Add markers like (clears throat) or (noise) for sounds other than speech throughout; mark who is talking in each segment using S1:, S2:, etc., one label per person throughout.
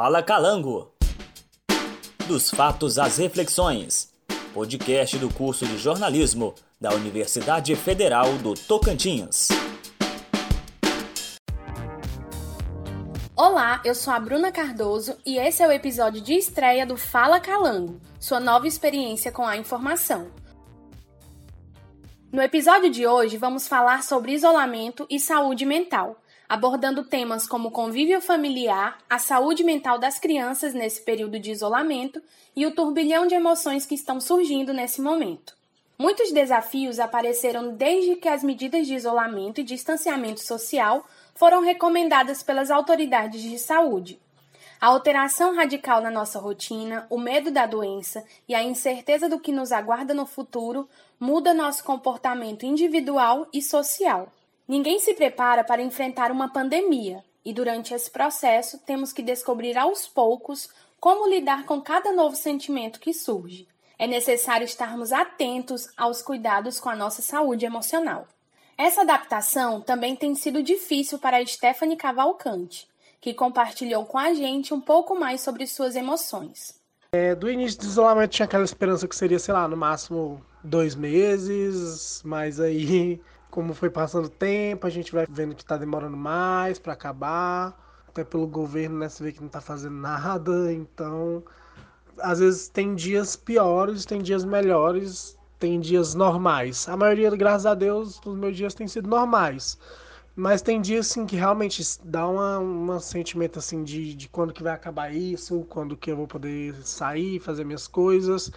S1: Fala Calango. Dos fatos às reflexões. Podcast do curso de jornalismo da Universidade Federal do Tocantins.
S2: Olá, eu sou a Bruna Cardoso e esse é o episódio de estreia do Fala Calango, sua nova experiência com a informação. No episódio de hoje, vamos falar sobre isolamento e saúde mental, abordando temas como convívio familiar, a saúde mental das crianças nesse período de isolamento e o turbilhão de emoções que estão surgindo nesse momento. Muitos desafios apareceram desde que as medidas de isolamento e distanciamento social foram recomendadas pelas autoridades de saúde. A alteração radical na nossa rotina, o medo da doença e a incerteza do que nos aguarda no futuro muda nosso comportamento individual e social. Ninguém se prepara para enfrentar uma pandemia, e durante esse processo temos que descobrir aos poucos como lidar com cada novo sentimento que surge. É necessário estarmos atentos aos cuidados com a nossa saúde emocional. Essa adaptação também tem sido difícil para Stephanie Cavalcante, que compartilhou com a gente um pouco mais sobre suas emoções.
S3: É, do início do isolamento tinha aquela esperança que seria, sei lá, no máximo dois meses, mas aí, como foi passando o tempo, a gente vai vendo que está demorando mais para acabar, até pelo governo, né, você vê que não está fazendo (laughs) nada, então às vezes tem dias piores, tem dias melhores, tem dias normais. A maioria, graças a Deus, dos meus dias têm sido normais. Mas tem dias assim que realmente dá uma, um sentimento assim de, de quando que vai acabar isso, quando que eu vou poder sair, fazer minhas coisas.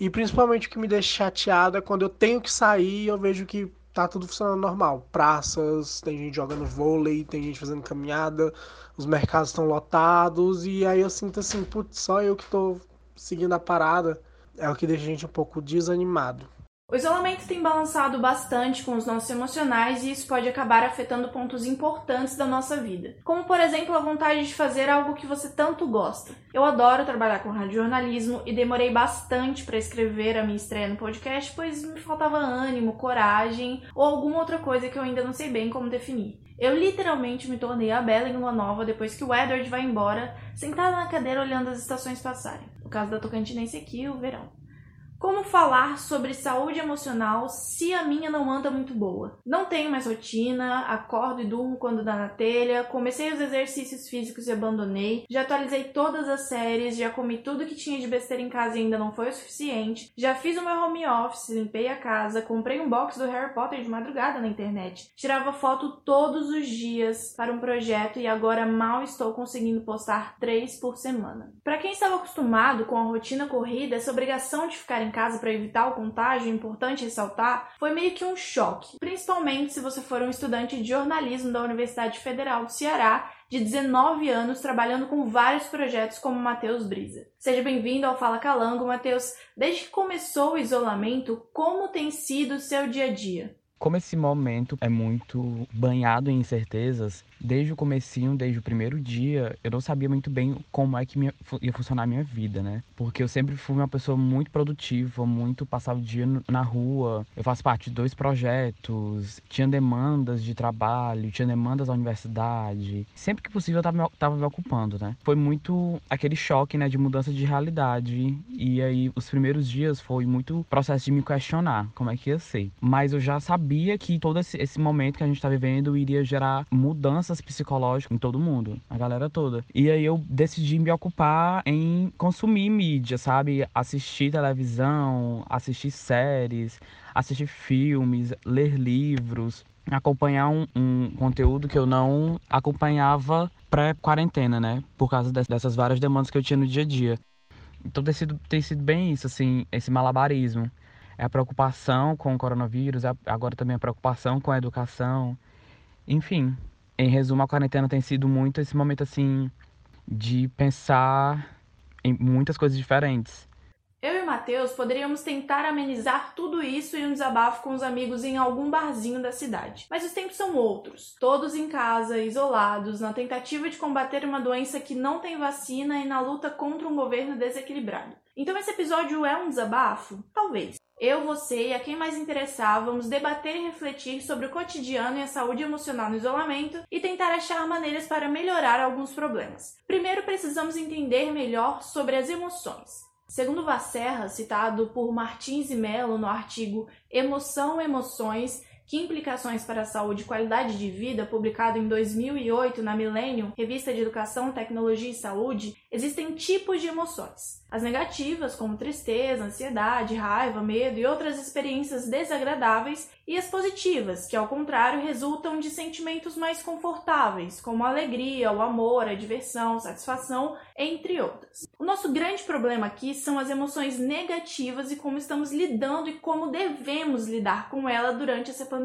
S3: E principalmente o que me deixa chateado é quando eu tenho que sair e eu vejo que tá tudo funcionando normal. Praças, tem gente jogando vôlei, tem gente fazendo caminhada, os mercados estão lotados, e aí eu sinto assim, putz, só eu que tô seguindo a parada é o que deixa a gente um pouco desanimado.
S4: O isolamento tem balançado bastante com os nossos emocionais e isso pode acabar afetando pontos importantes da nossa vida, como por exemplo a vontade de fazer algo que você tanto gosta. Eu adoro trabalhar com radiojornalismo e demorei bastante para escrever a minha estreia no podcast, pois me faltava ânimo, coragem ou alguma outra coisa que eu ainda não sei bem como definir. Eu literalmente me tornei a Bela em Lua Nova depois que o Edward vai embora, sentada na cadeira olhando as estações passarem. No caso da Tocantinense aqui, o verão. Como falar sobre saúde emocional se a minha não anda muito boa? Não tenho mais rotina, acordo e durmo quando dá na telha, comecei os exercícios físicos e abandonei, já atualizei todas as séries, já comi tudo que tinha de besteira em casa e ainda não foi o suficiente, já fiz o meu home office, limpei a casa, comprei um box do Harry Potter de madrugada na internet, tirava foto todos os dias para um projeto e agora mal estou conseguindo postar três por semana. Para quem estava acostumado com a rotina corrida, essa obrigação de ficar em casa para evitar o contágio, é importante ressaltar, foi meio que um choque, principalmente se você for um estudante de jornalismo da Universidade Federal do Ceará de 19 anos trabalhando com vários projetos como Matheus Brisa. Seja bem-vindo ao Fala Calango, Matheus. Desde que começou o isolamento, como tem sido o seu dia a dia?
S5: Como esse momento é muito banhado em incertezas, desde o comecinho, desde o primeiro dia, eu não sabia muito bem como é que ia funcionar a minha vida, né? Porque eu sempre fui uma pessoa muito produtiva, muito passava o dia na rua. Eu faço parte de dois projetos, tinha demandas de trabalho, tinha demandas da universidade. Sempre que possível eu tava, tava me ocupando, né? Foi muito aquele choque, né, de mudança de realidade. E aí os primeiros dias foi muito processo de me questionar como é que ia ser. Mas eu já sabia que todo esse, esse momento que a gente tá vivendo iria gerar mudanças psicológicas em todo mundo, a galera toda. E aí eu decidi me ocupar em consumir mídia, sabe? Assistir televisão, assistir séries, assistir filmes, ler livros, acompanhar um, um conteúdo que eu não acompanhava pré-quarentena, né? Por causa dessas várias demandas que eu tinha no dia a dia. Então tem sido, tem sido bem isso, assim, esse malabarismo é a preocupação com o coronavírus, é agora também a preocupação com a educação. Enfim, em resumo, a quarentena tem sido muito esse momento assim de pensar em muitas coisas diferentes.
S4: Eu e o Matheus poderíamos tentar amenizar tudo isso em um desabafo com os amigos em algum barzinho da cidade. Mas os tempos são outros. Todos em casa, isolados, na tentativa de combater uma doença que não tem vacina e na luta contra um governo desequilibrado. Então esse episódio é um desabafo? Talvez. Eu, você e a quem mais interessar vamos debater e refletir sobre o cotidiano e a saúde emocional no isolamento e tentar achar maneiras para melhorar alguns problemas. Primeiro, precisamos entender melhor sobre as emoções. Segundo Vasserra, citado por Martins e Mello no artigo Emoção, Emoções que implicações para a saúde e qualidade de vida, publicado em 2008 na Millennium, revista de Educação, Tecnologia e Saúde, existem tipos de emoções. As negativas, como tristeza, ansiedade, raiva, medo e outras experiências desagradáveis, e as positivas, que ao contrário resultam de sentimentos mais confortáveis, como a alegria, o amor, a diversão, satisfação, entre outras. O nosso grande problema aqui são as emoções negativas e como estamos lidando e como devemos lidar com ela durante essa pandemia.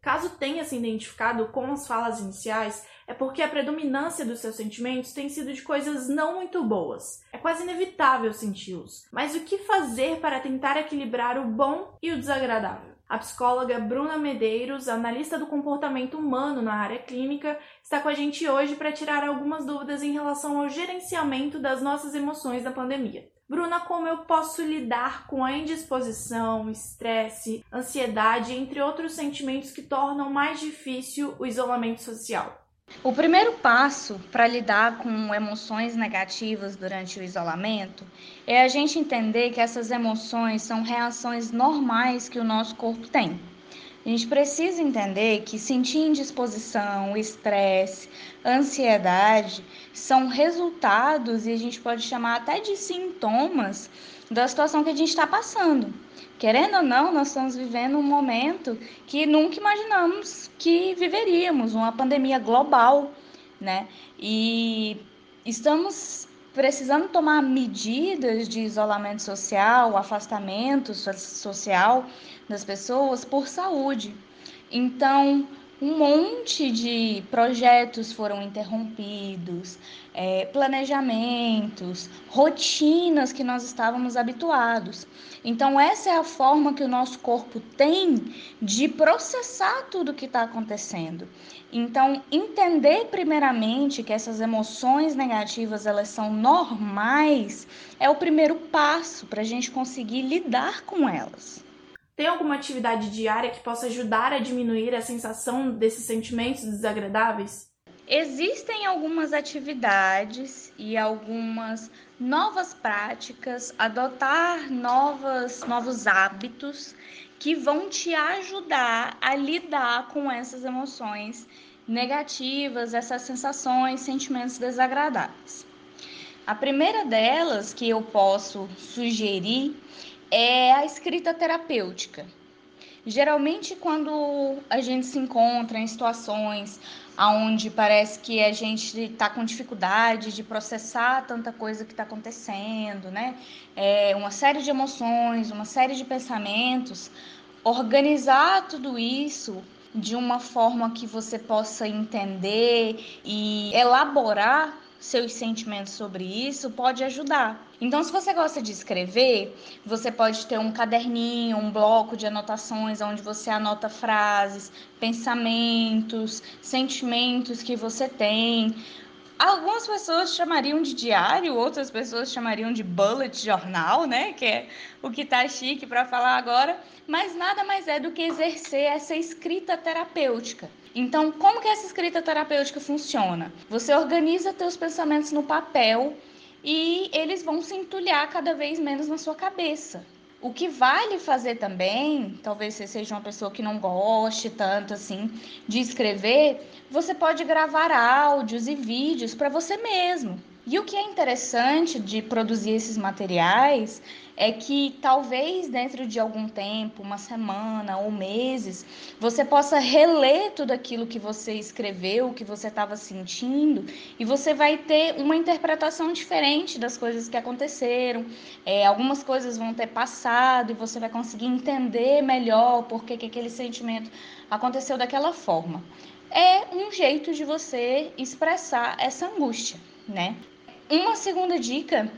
S4: Caso tenha se identificado com as falas iniciais, é porque a predominância dos seus sentimentos tem sido de coisas não muito boas. É quase inevitável senti-los. Mas o que fazer para tentar equilibrar o bom e o desagradável? A psicóloga Bruna Medeiros, analista do comportamento humano na área clínica, está com a gente hoje para tirar algumas dúvidas em relação ao gerenciamento das nossas emoções na pandemia. Bruna, como eu posso lidar com a indisposição, estresse, ansiedade, entre outros sentimentos que tornam mais difícil o isolamento social?
S6: O primeiro passo para lidar com emoções negativas durante o isolamento é a gente entender que essas emoções são reações normais que o nosso corpo tem. A gente precisa entender que sentir indisposição, estresse, ansiedade são resultados e a gente pode chamar até de sintomas da situação que a gente está passando. Querendo ou não, nós estamos vivendo um momento que nunca imaginamos que viveríamos, uma pandemia global, né? E estamos precisando tomar medidas de isolamento social, afastamento social das pessoas por saúde. Então, um monte de projetos foram interrompidos, é, planejamentos, rotinas que nós estávamos habituados. Então, essa é a forma que o nosso corpo tem de processar tudo o que está acontecendo. Então, entender primeiramente que essas emoções negativas elas são normais é o primeiro passo para a gente conseguir lidar com elas.
S4: Tem alguma atividade diária que possa ajudar a diminuir a sensação desses sentimentos desagradáveis?
S6: Existem algumas atividades e algumas novas práticas, adotar novas, novos hábitos que vão te ajudar a lidar com essas emoções negativas, essas sensações, sentimentos desagradáveis. A primeira delas que eu posso sugerir é a escrita terapêutica. Geralmente, quando a gente se encontra em situações onde parece que a gente está com dificuldade de processar tanta coisa que está acontecendo, né? É uma série de emoções, uma série de pensamentos, organizar tudo isso de uma forma que você possa entender e elaborar seus sentimentos sobre isso pode ajudar. Então, se você gosta de escrever, você pode ter um caderninho, um bloco de anotações onde você anota frases, pensamentos, sentimentos que você tem. Algumas pessoas chamariam de diário, outras pessoas chamariam de bullet jornal, né? Que é o que tá chique para falar agora, mas nada mais é do que exercer essa escrita terapêutica. Então, como que essa escrita terapêutica funciona? Você organiza seus pensamentos no papel e eles vão se entulhar cada vez menos na sua cabeça. O que vale fazer também, talvez você seja uma pessoa que não goste tanto assim de escrever, você pode gravar áudios e vídeos para você mesmo. E o que é interessante de produzir esses materiais é que talvez dentro de algum tempo, uma semana ou meses, você possa reler tudo aquilo que você escreveu, que você estava sentindo, e você vai ter uma interpretação diferente das coisas que aconteceram. É, algumas coisas vão ter passado e você vai conseguir entender melhor por que, que aquele sentimento aconteceu daquela forma. É um jeito de você expressar essa angústia, né? Uma segunda dica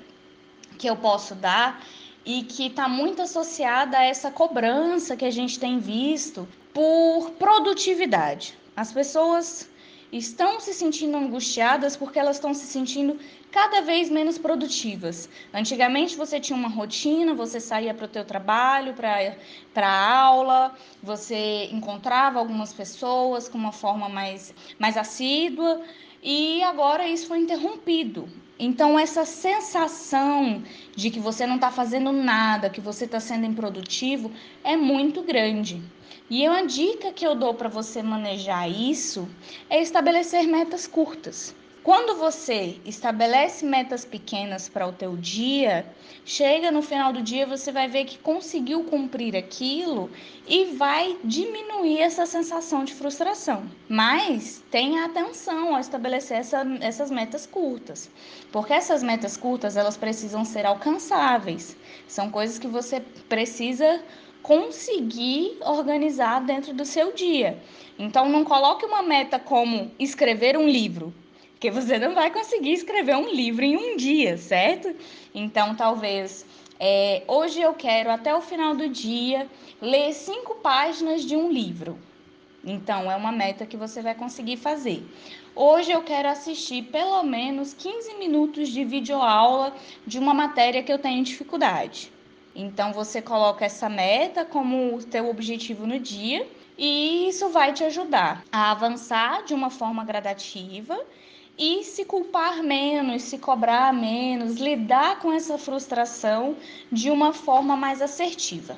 S6: que eu posso dar e que está muito associada a essa cobrança que a gente tem visto por produtividade. As pessoas estão se sentindo angustiadas porque elas estão se sentindo cada vez menos produtivas. Antigamente você tinha uma rotina, você saía para o teu trabalho, para a aula, você encontrava algumas pessoas com uma forma mais, mais assídua e agora isso foi interrompido. Então, essa sensação de que você não está fazendo nada, que você está sendo improdutivo, é muito grande. E uma dica que eu dou para você manejar isso é estabelecer metas curtas. Quando você estabelece metas pequenas para o teu dia, chega no final do dia você vai ver que conseguiu cumprir aquilo e vai diminuir essa sensação de frustração. Mas tenha atenção ao estabelecer essa, essas metas curtas, porque essas metas curtas elas precisam ser alcançáveis. São coisas que você precisa conseguir organizar dentro do seu dia. Então não coloque uma meta como escrever um livro porque você não vai conseguir escrever um livro em um dia, certo? Então, talvez é, hoje eu quero até o final do dia ler cinco páginas de um livro. Então, é uma meta que você vai conseguir fazer. Hoje eu quero assistir pelo menos 15 minutos de videoaula de uma matéria que eu tenho dificuldade. Então, você coloca essa meta como teu objetivo no dia e isso vai te ajudar a avançar de uma forma gradativa e se culpar menos, se cobrar menos, lidar com essa frustração de uma forma mais assertiva.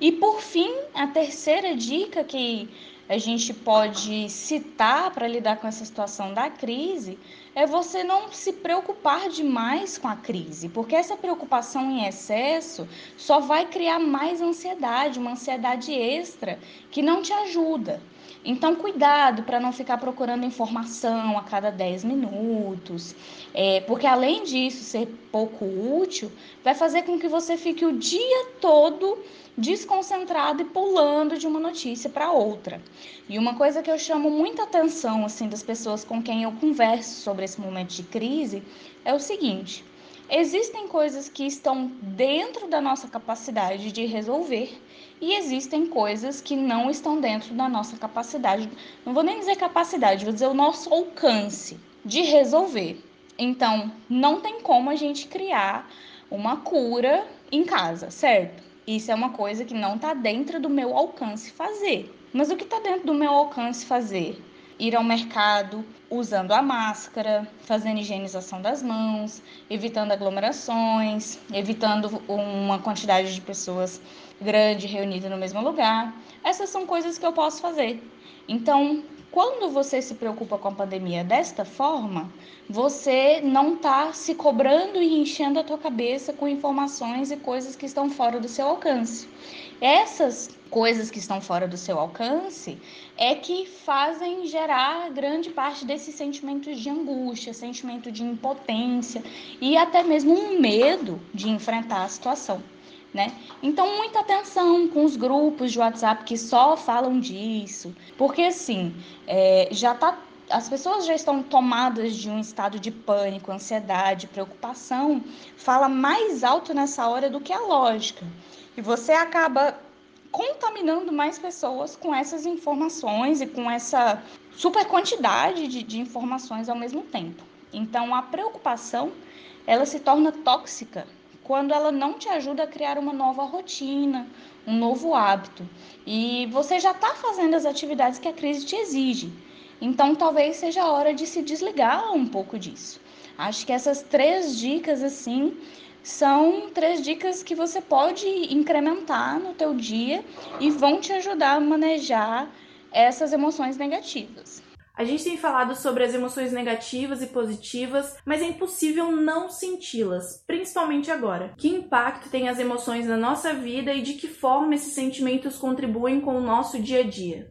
S6: E por fim, a terceira dica que a gente pode citar para lidar com essa situação da crise é você não se preocupar demais com a crise, porque essa preocupação em excesso só vai criar mais ansiedade, uma ansiedade extra que não te ajuda. Então, cuidado para não ficar procurando informação a cada 10 minutos, é, porque além disso ser pouco útil, vai fazer com que você fique o dia todo desconcentrado e pulando de uma notícia para outra. E uma coisa que eu chamo muita atenção assim das pessoas com quem eu converso sobre esse momento de crise é o seguinte: existem coisas que estão dentro da nossa capacidade de resolver e existem coisas que não estão dentro da nossa capacidade, não vou nem dizer capacidade, vou dizer o nosso alcance de resolver. Então, não tem como a gente criar uma cura em casa, certo? Isso é uma coisa que não está dentro do meu alcance fazer. Mas o que está dentro do meu alcance fazer? Ir ao mercado usando a máscara, fazendo higienização das mãos, evitando aglomerações, evitando uma quantidade de pessoas grande reunida no mesmo lugar. Essas são coisas que eu posso fazer. Então, quando você se preocupa com a pandemia desta forma, você não está se cobrando e enchendo a tua cabeça com informações e coisas que estão fora do seu alcance. Essas coisas que estão fora do seu alcance é que fazem gerar grande parte desses sentimentos de angústia, sentimento de impotência e até mesmo um medo de enfrentar a situação né? Então, muita atenção com os grupos de WhatsApp que só falam disso, porque assim, é, já tá as pessoas já estão tomadas de um estado de pânico, ansiedade, preocupação, fala mais alto nessa hora do que a lógica. E você acaba contaminando mais pessoas com essas informações e com essa super quantidade de, de informações ao mesmo tempo. Então, a preocupação ela se torna tóxica quando ela não te ajuda a criar uma nova rotina, um novo hábito. E você já está fazendo as atividades que a crise te exige. Então, talvez seja a hora de se desligar um pouco disso. Acho que essas três dicas, assim, são três dicas que você pode incrementar no teu dia e vão te ajudar a manejar essas emoções negativas.
S4: A gente tem falado sobre as emoções negativas e positivas, mas é impossível não senti-las, principalmente agora. Que impacto tem as emoções na nossa vida e de que forma esses sentimentos contribuem com o nosso dia a dia?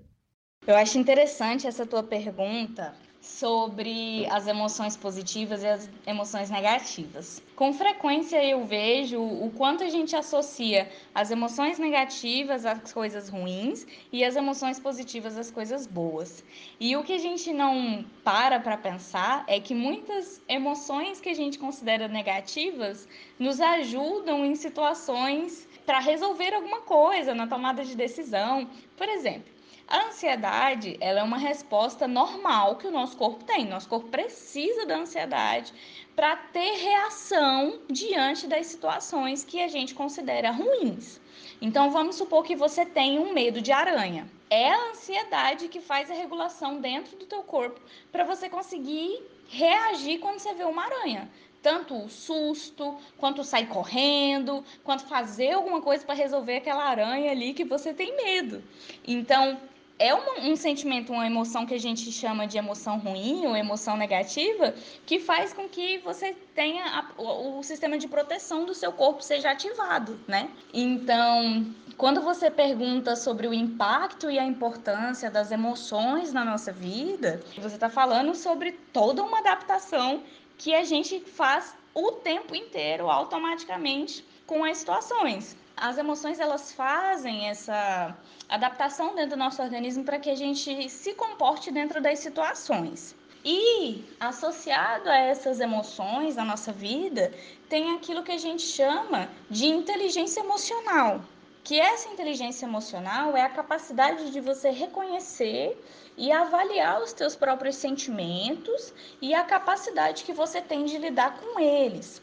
S6: Eu acho interessante essa tua pergunta, sobre as emoções positivas e as emoções negativas. Com frequência eu vejo o quanto a gente associa as emoções negativas às coisas ruins e as emoções positivas às coisas boas. E o que a gente não para para pensar é que muitas emoções que a gente considera negativas nos ajudam em situações para resolver alguma coisa, na tomada de decisão. Por exemplo, A ansiedade, ela é uma resposta normal que o nosso corpo tem. Nosso corpo precisa da ansiedade para ter reação diante das situações que a gente considera ruins. Então vamos supor que você tem um medo de aranha. É a ansiedade que faz a regulação dentro do teu corpo para você conseguir reagir quando você vê uma aranha tanto o susto, quanto sair correndo, quanto fazer alguma coisa para resolver aquela aranha ali que você tem medo. Então, é um, um, sentimento, uma emoção que a gente chama de emoção ruim ou emoção negativa, que faz com que você tenha a, o, o, sistema de proteção do seu corpo seja ativado, né? Então, quando você pergunta sobre o impacto e a importância das emoções na nossa vida, você está falando sobre toda uma adaptação que a gente faz o tempo inteiro automaticamente com as situações. As emoções elas fazem essa adaptação dentro do nosso organismo para que a gente se comporte dentro das situações. E associado a essas emoções na nossa vida, tem aquilo que a gente chama de inteligência emocional. Que essa inteligência emocional é a capacidade de você reconhecer e avaliar os teus próprios sentimentos e a capacidade que você tem de lidar com eles.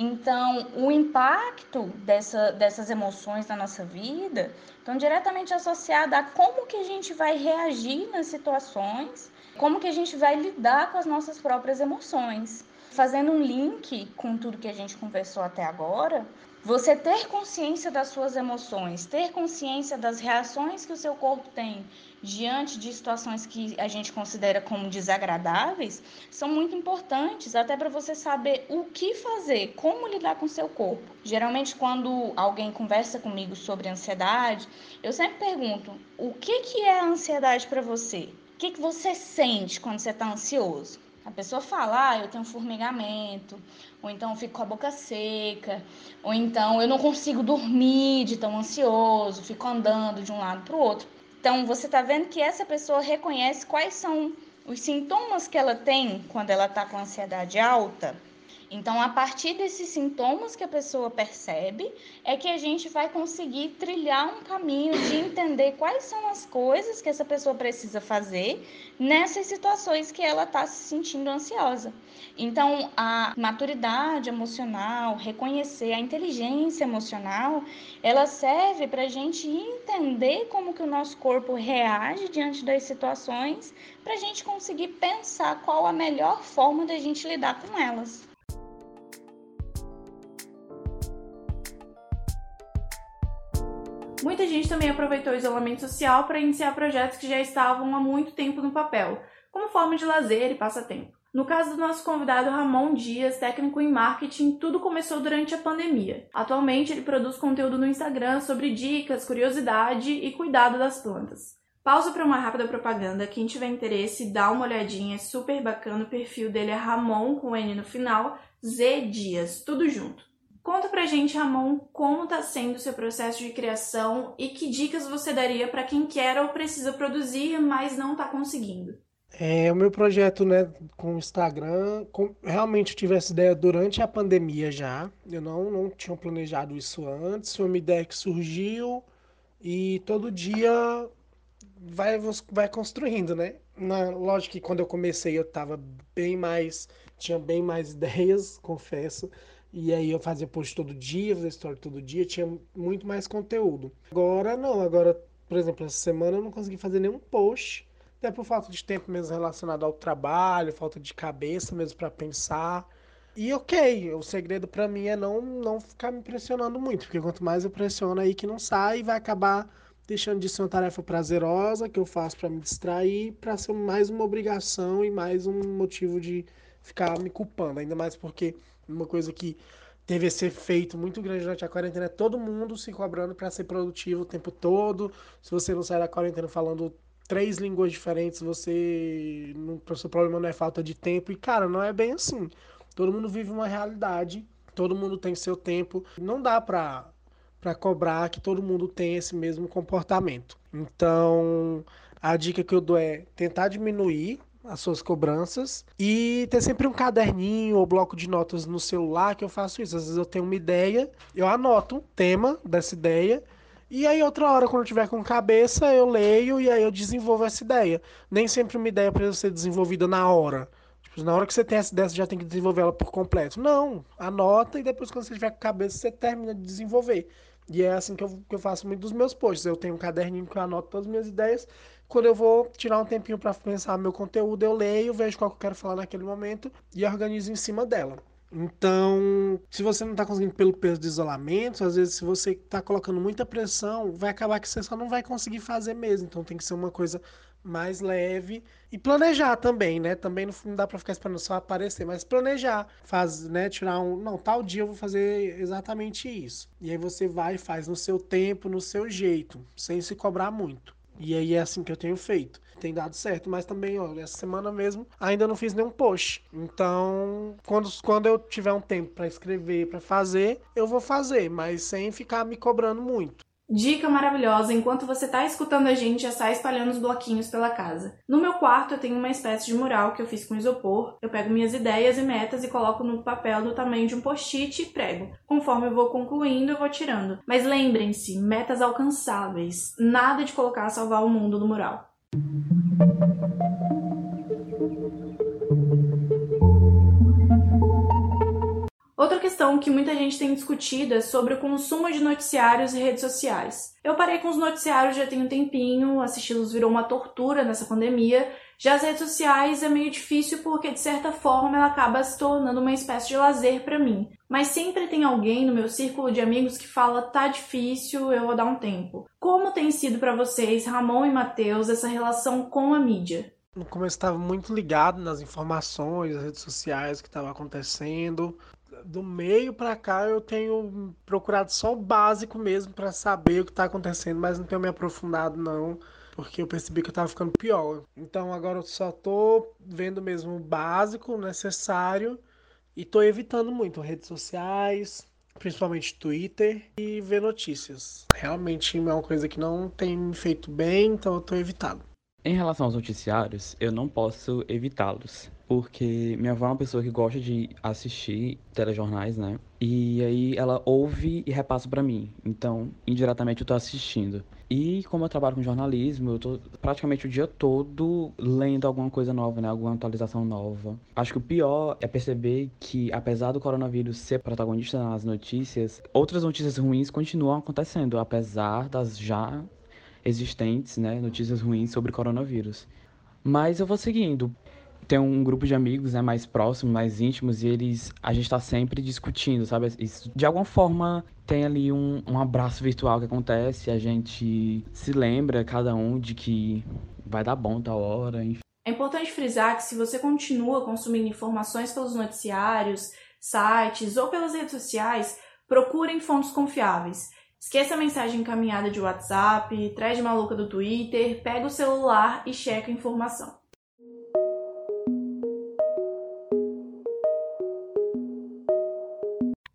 S6: Então, o impacto dessa, dessas emoções na nossa vida estão diretamente associados a como que a gente vai reagir nas situações, como que a gente vai lidar com as nossas próprias emoções. Fazendo um link com tudo que a gente conversou até agora, você ter consciência das suas emoções, ter consciência das reações que o seu corpo tem diante de situações que a gente considera como desagradáveis, são muito importantes, até para você saber o que fazer, como lidar com o seu corpo. Geralmente, quando alguém conversa comigo sobre ansiedade, eu sempre pergunto: o que, que é a ansiedade para você? O que, que você sente quando você está ansioso? A pessoa fala, ah, eu tenho formigamento, ou então fico com a boca seca, ou então eu não consigo dormir de tão ansioso, fico andando de um lado para o outro. Então você está vendo que essa pessoa reconhece quais são os sintomas que ela tem quando ela está com ansiedade alta então, a partir desses sintomas que a pessoa percebe, é que a gente vai conseguir trilhar um caminho de entender quais são as coisas que essa pessoa precisa fazer nessas situações que ela está se sentindo ansiosa. Então, a maturidade emocional, reconhecer a inteligência emocional, ela serve para a gente entender como que o nosso corpo reage diante das situações, para a gente conseguir pensar qual a melhor forma da gente lidar com elas.
S4: Muita gente também aproveitou o isolamento social para iniciar projetos que já estavam há muito tempo no papel, como forma de lazer e passatempo. No caso do nosso convidado Ramon Dias, técnico em marketing, tudo começou durante a pandemia. Atualmente, ele produz conteúdo no Instagram sobre dicas, curiosidade e cuidado das plantas. Pausa para uma rápida propaganda. Quem tiver interesse, dá uma olhadinha, é super bacana. O perfil dele é Ramon com N no final, Z Dias, tudo junto. Conta pra gente, Ramon, como está sendo o seu processo de criação e que dicas você daria para quem quer ou precisa produzir, mas não está conseguindo.
S3: É, o meu projeto, né, com o Instagram, com, realmente tive essa ideia durante a pandemia já. Eu não, não tinha planejado isso antes, foi uma ideia que surgiu e todo dia vai, vai construindo, né? Na, lógico que quando eu comecei eu estava bem mais, tinha bem mais (laughs) ideias, confesso. E aí eu fazia post todo dia, fazia story todo dia, tinha muito mais conteúdo. Agora não, agora, por exemplo, essa semana eu não consegui fazer nenhum post, até por falta de tempo mesmo relacionado ao trabalho, falta de cabeça mesmo para pensar. E ok, o segredo para mim é não, não ficar me pressionando muito, porque quanto mais eu pressiono aí que não sai, vai acabar deixando de ser uma tarefa prazerosa que eu faço para me distrair, para ser mais uma obrigação e mais um motivo de ficar me culpando, ainda mais porque uma coisa que teve esse efeito muito grande durante a quarentena é todo mundo se cobrando para ser produtivo o tempo todo. Se você não sai da quarentena falando três línguas diferentes, você o seu problema não é falta de tempo. E cara, não é bem assim. Todo mundo vive uma realidade, todo mundo tem seu tempo. Não dá para para cobrar que todo mundo tenha esse mesmo comportamento. Então, a dica que eu dou é tentar diminuir as suas cobranças e ter sempre um caderninho ou bloco de notas no celular que eu faço isso. Às vezes eu tenho uma ideia, eu anoto o tema dessa ideia E aí, outra hora, quando eu tiver com cabeça, eu leio e aí eu desenvolvo essa ideia. Nem sempre uma ideia precisa ser desenvolvida na hora. Tipo, na hora que você tem essa ideia, você já tem que desenvolver ela por completo. Não, anota e depois, quando você tiver com cabeça, você termina de desenvolver. E é assim que eu, que eu faço muito dos meus posts. Eu tenho um caderninho que eu anoto todas as minhas ideias. Quando eu vou tirar um tempinho para pensar meu conteúdo, eu leio, vejo qual que eu quero falar naquele momento e organizo em cima dela. Então, se você não está conseguindo pelo peso de isolamento, às vezes se você está colocando muita pressão, vai acabar que você só não vai conseguir fazer mesmo. Então tem que ser uma coisa mais leve e planejar também, né? Também não dá para ficar esperando só aparecer, mas planejar, faz, né, tirar um, não, tal dia eu vou fazer exatamente isso. E aí você vai e faz no seu tempo, no seu jeito, sem se cobrar muito. E aí é assim que eu tenho feito. Tem dado certo, mas também, ó, essa semana mesmo ainda não fiz nenhum post. Então, quando, quando eu tiver um tempo para escrever, para fazer, eu vou fazer, mas sem ficar me cobrando muito.
S4: Dica maravilhosa: enquanto você está escutando a gente, já sai espalhando os bloquinhos pela casa. No meu quarto eu tenho uma espécie de mural que eu fiz com isopor. Eu pego minhas ideias e metas e coloco no papel do tamanho de um post-it e prego. Conforme eu vou concluindo, eu vou tirando. Mas lembrem-se, metas alcançáveis. Nada de colocar salvar o mundo no mural. Outra questão que muita gente tem discutido é sobre o consumo de noticiários e redes sociais. Eu parei com os noticiários já tem um tempinho, assisti-los virou uma tortura nessa pandemia. Já as redes sociais é meio difícil porque de certa forma ela acaba se tornando uma espécie de lazer para mim. Mas sempre tem alguém no meu círculo de amigos que fala tá difícil, eu vou dar um tempo. Como tem sido para vocês, Ramon e Matheus, essa relação com a mídia?
S3: No começo estava muito ligado nas informações, nas redes sociais, o que estava acontecendo do meio para cá eu tenho procurado só o básico mesmo para saber o que está acontecendo, mas não tenho me aprofundado não, porque eu percebi que eu estava ficando pior. Então agora eu só tô vendo mesmo o básico necessário e tô evitando muito redes sociais, principalmente Twitter e ver notícias. Realmente é uma coisa que não tem me feito bem, então eu tô evitando.
S5: Em relação aos noticiários, eu não posso evitá-los porque minha avó é uma pessoa que gosta de assistir telejornais, né? E aí ela ouve e repassa para mim. Então, indiretamente eu tô assistindo. E como eu trabalho com jornalismo, eu tô praticamente o dia todo lendo alguma coisa nova, né? Alguma atualização nova. Acho que o pior é perceber que, apesar do coronavírus ser protagonista nas notícias, outras notícias ruins continuam acontecendo, apesar das já existentes, né? Notícias ruins sobre coronavírus. Mas eu vou seguindo tem um grupo de amigos, né, mais próximos, mais íntimos, e eles, a gente tá sempre discutindo, sabe? Isso, de alguma forma tem ali um, um abraço virtual que acontece, a gente se lembra, cada um, de que vai dar bom tal hora, enfim.
S4: É importante frisar que se você continua consumindo informações pelos noticiários, sites ou pelas redes sociais, procurem fontes confiáveis. Esqueça a mensagem encaminhada de WhatsApp, thread maluca do Twitter, pega o celular e checa a informação.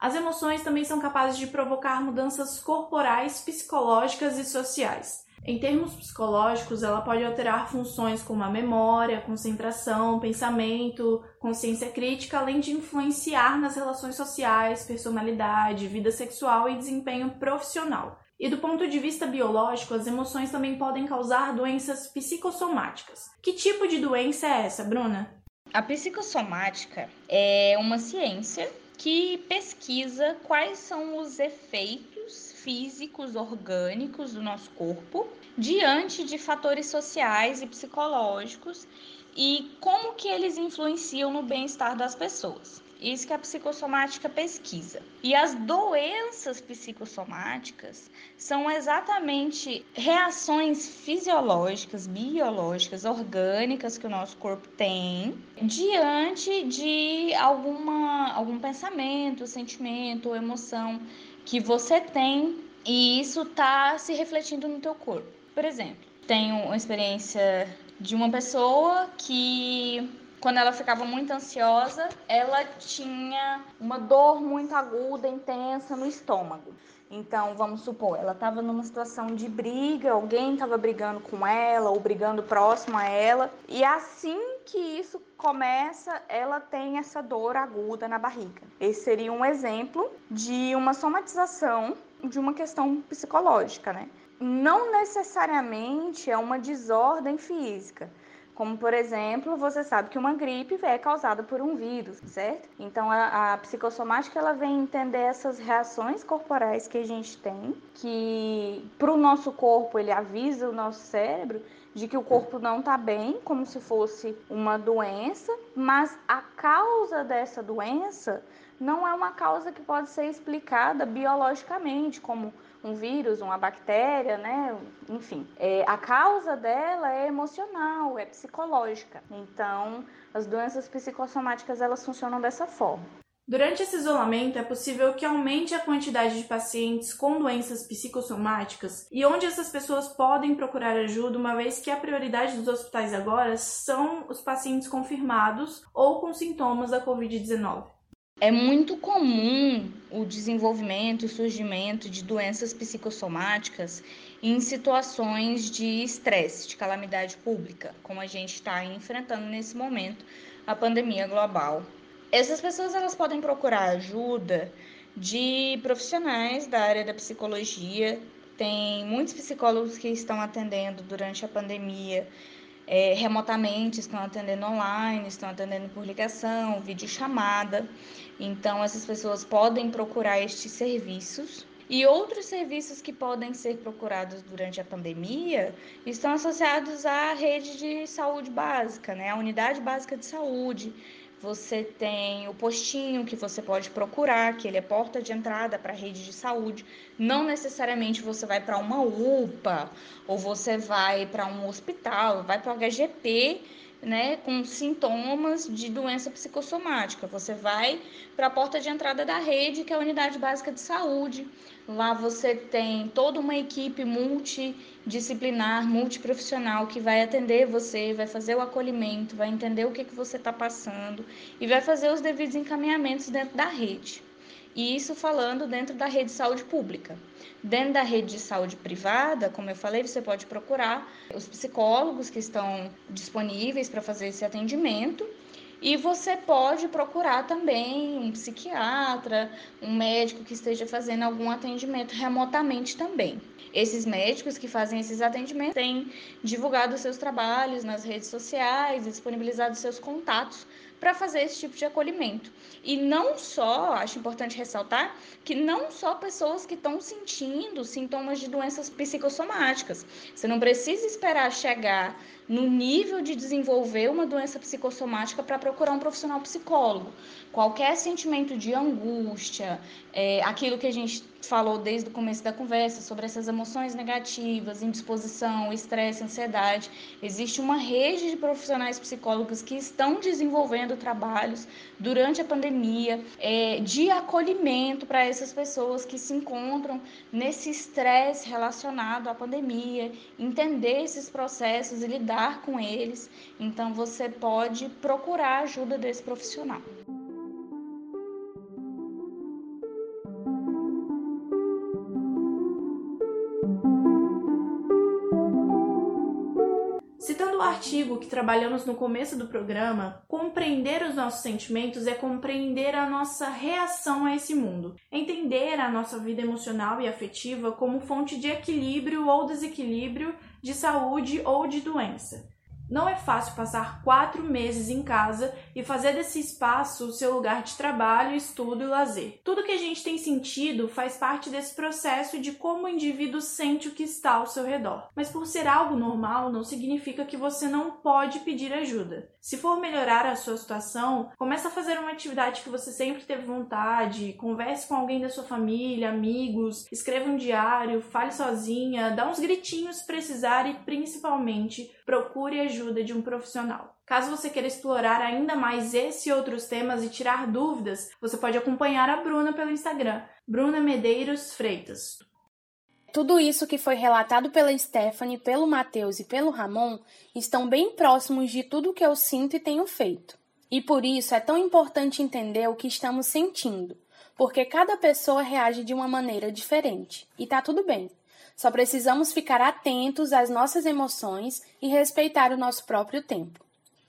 S4: As emoções também são capazes de provocar mudanças corporais, psicológicas e sociais. Em termos psicológicos, ela pode alterar funções como a memória, concentração, pensamento, consciência crítica, além de influenciar nas relações sociais, personalidade, vida sexual e desempenho profissional. E do ponto de vista biológico, as emoções também podem causar doenças psicossomáticas. Que tipo de doença é essa, Bruna?
S6: A psicossomática é uma ciência que pesquisa quais são os efeitos físicos orgânicos do nosso corpo diante de fatores sociais e psicológicos e como que eles influenciam no bem-estar das pessoas. Isso que a psicossomática pesquisa. E as doenças psicossomáticas são exatamente reações fisiológicas, biológicas, orgânicas que o nosso corpo tem diante de alguma, algum pensamento, sentimento ou emoção que você tem e isso está se refletindo no teu corpo. Por exemplo, tenho uma experiência de uma pessoa que quando ela ficava muito ansiosa, ela tinha uma dor muito aguda, intensa no estômago. Então, vamos supor, ela estava numa situação de briga, alguém estava brigando com ela ou brigando próximo a ela, e assim que isso começa, ela tem essa dor aguda na barriga. Esse seria um exemplo de uma somatização de uma questão psicológica, né? Não necessariamente é uma desordem física. Como, por exemplo, você sabe que uma gripe é causada por um vírus, certo? Então, a, a, psicossomática ela vem entender essas reações corporais que a gente tem, que para o nosso corpo ele avisa o nosso cérebro de que o corpo não está bem, como se fosse uma doença, mas a causa dessa doença não é uma causa que pode ser explicada biologicamente, como um vírus, uma bactéria, né? Enfim, é, a causa dela é emocional, é psicológica. Então, as doenças psicossomáticas elas funcionam dessa forma.
S4: Durante esse isolamento, é possível que aumente a quantidade de pacientes com doenças psicossomáticas e onde essas pessoas podem procurar ajuda, uma vez que a prioridade dos hospitais agora são os pacientes confirmados ou com sintomas da Covid-19.
S6: É muito comum o desenvolvimento e surgimento de doenças psicossomáticas em situações de estresse, de calamidade pública, como a gente está enfrentando nesse momento a pandemia global. Essas pessoas elas podem procurar ajuda de profissionais da área da psicologia. Tem muitos psicólogos que estão atendendo durante a pandemia é, remotamente, estão atendendo online, estão atendendo por ligação, videochamada. Então, essas pessoas podem procurar estes serviços. E outros serviços que podem ser procurados durante a pandemia estão associados à rede de saúde básica, né? A unidade básica de saúde, você tem o postinho que você pode procurar, que ele é porta de entrada para a rede de saúde. Não necessariamente você vai para uma UPA ou você vai para um hospital, vai para o HGP, né, com sintomas de doença psicossomática. Você vai para a porta de entrada da rede, que é a unidade básica de saúde. Lá você tem toda uma equipe multidisciplinar, multiprofissional que vai atender você, vai fazer o acolhimento, vai entender o que, que você está passando e vai fazer os devidos encaminhamentos dentro da rede. E isso falando dentro da rede de saúde pública. Dentro da rede de saúde privada, como eu falei, você pode procurar os psicólogos que estão disponíveis para fazer esse atendimento e você pode procurar também um psiquiatra, um médico que esteja fazendo algum atendimento remotamente também. Esses médicos que fazem esses atendimentos têm divulgado seus trabalhos nas redes sociais, disponibilizado seus contatos para fazer esse tipo de acolhimento. E não só, acho importante ressaltar, que não só pessoas que estão sentindo sintomas de doenças psicossomáticas. Você não precisa esperar chegar no nível de desenvolver uma doença psicossomática para procurar um profissional psicólogo. Qualquer sentimento de angústia, é, aquilo que a gente falou desde o começo da conversa sobre essas emoções negativas, indisposição, estresse, ansiedade. Existe uma rede de profissionais psicólogos que estão desenvolvendo trabalhos durante a pandemia é, de acolhimento para essas pessoas que se encontram nesse estresse relacionado à pandemia, entender esses processos e lidar com eles. Então, você pode procurar a ajuda desse profissional.
S4: artigo que trabalhamos no começo do programa, compreender os nossos sentimentos é compreender a nossa reação a esse mundo, entender a nossa vida emocional e afetiva como fonte de equilíbrio ou desequilíbrio, de saúde ou de doença. Não é fácil passar quatro meses em casa e fazer desse espaço o seu lugar de trabalho, estudo e lazer. Tudo que a gente tem sentido faz parte desse processo de como o indivíduo sente o que está ao seu redor. Mas por ser algo normal, não significa que você não pode pedir ajuda. Se for melhorar a sua situação, comece a fazer uma atividade que você sempre teve vontade, converse com alguém da sua família, amigos, escreva um diário, fale sozinha, dá uns gritinhos se precisar e principalmente procure ajuda de um profissional. Caso você queira explorar ainda mais esse e outros temas e tirar dúvidas, você pode acompanhar a Bruna pelo Instagram, Bruna Medeiros Freitas.
S2: Tudo isso que foi relatado pela Stephanie, pelo Matheus e pelo Ramon estão bem próximos de tudo que eu sinto e tenho feito. E por isso é tão importante entender o que estamos sentindo, porque cada pessoa reage de uma maneira diferente, e tá tudo bem. Só precisamos ficar atentos às nossas emoções e respeitar o nosso próprio tempo.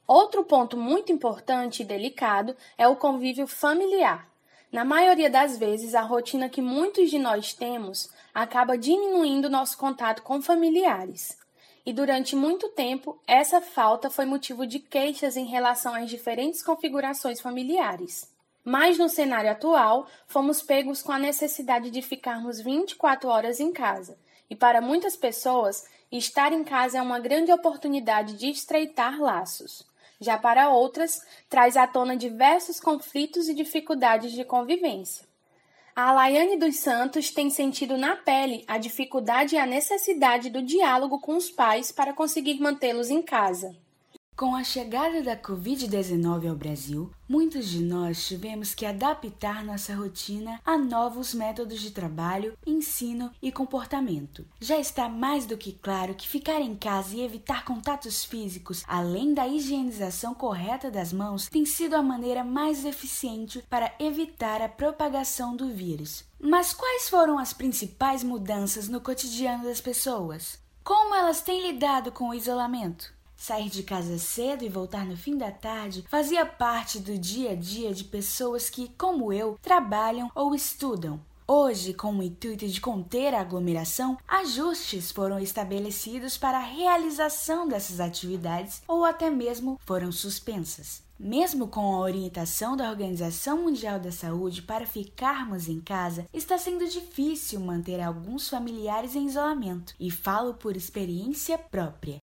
S2: Outro ponto muito importante e delicado é o convívio familiar. Na maioria das vezes, a rotina que muitos de nós temos acaba diminuindo nosso contato com familiares. E durante muito tempo, essa falta foi motivo de queixas em relação às diferentes configurações familiares. Mas no cenário atual, fomos pegos com a necessidade de ficarmos 24 horas em casa. E para muitas pessoas, estar em casa é uma grande oportunidade de estreitar laços. Já para outras, traz à tona diversos conflitos e dificuldades de convivência. A Alaiane dos Santos tem sentido na pele a dificuldade e a necessidade do diálogo com os pais para conseguir mantê-los em casa.
S7: Com a chegada da Covid-19 ao Brasil, muitos de nós tivemos que adaptar nossa rotina a novos métodos de trabalho, ensino e comportamento. Já está mais do que claro que ficar em casa e evitar contatos físicos, além da higienização correta das mãos, tem sido a maneira mais eficiente para evitar a propagação do vírus. Mas quais foram as principais mudanças no cotidiano das pessoas? Como elas têm lidado com o isolamento? Sair de casa cedo e voltar no fim da tarde fazia parte do dia a dia de pessoas que, como eu, trabalham ou estudam. Hoje, com o intuito de conter a aglomeração, ajustes foram estabelecidos para a realização dessas atividades ou até mesmo foram suspensas. Mesmo com a orientação da Organização Mundial da Saúde para ficarmos em casa, está sendo difícil manter alguns familiares em isolamento, e falo por experiência própria.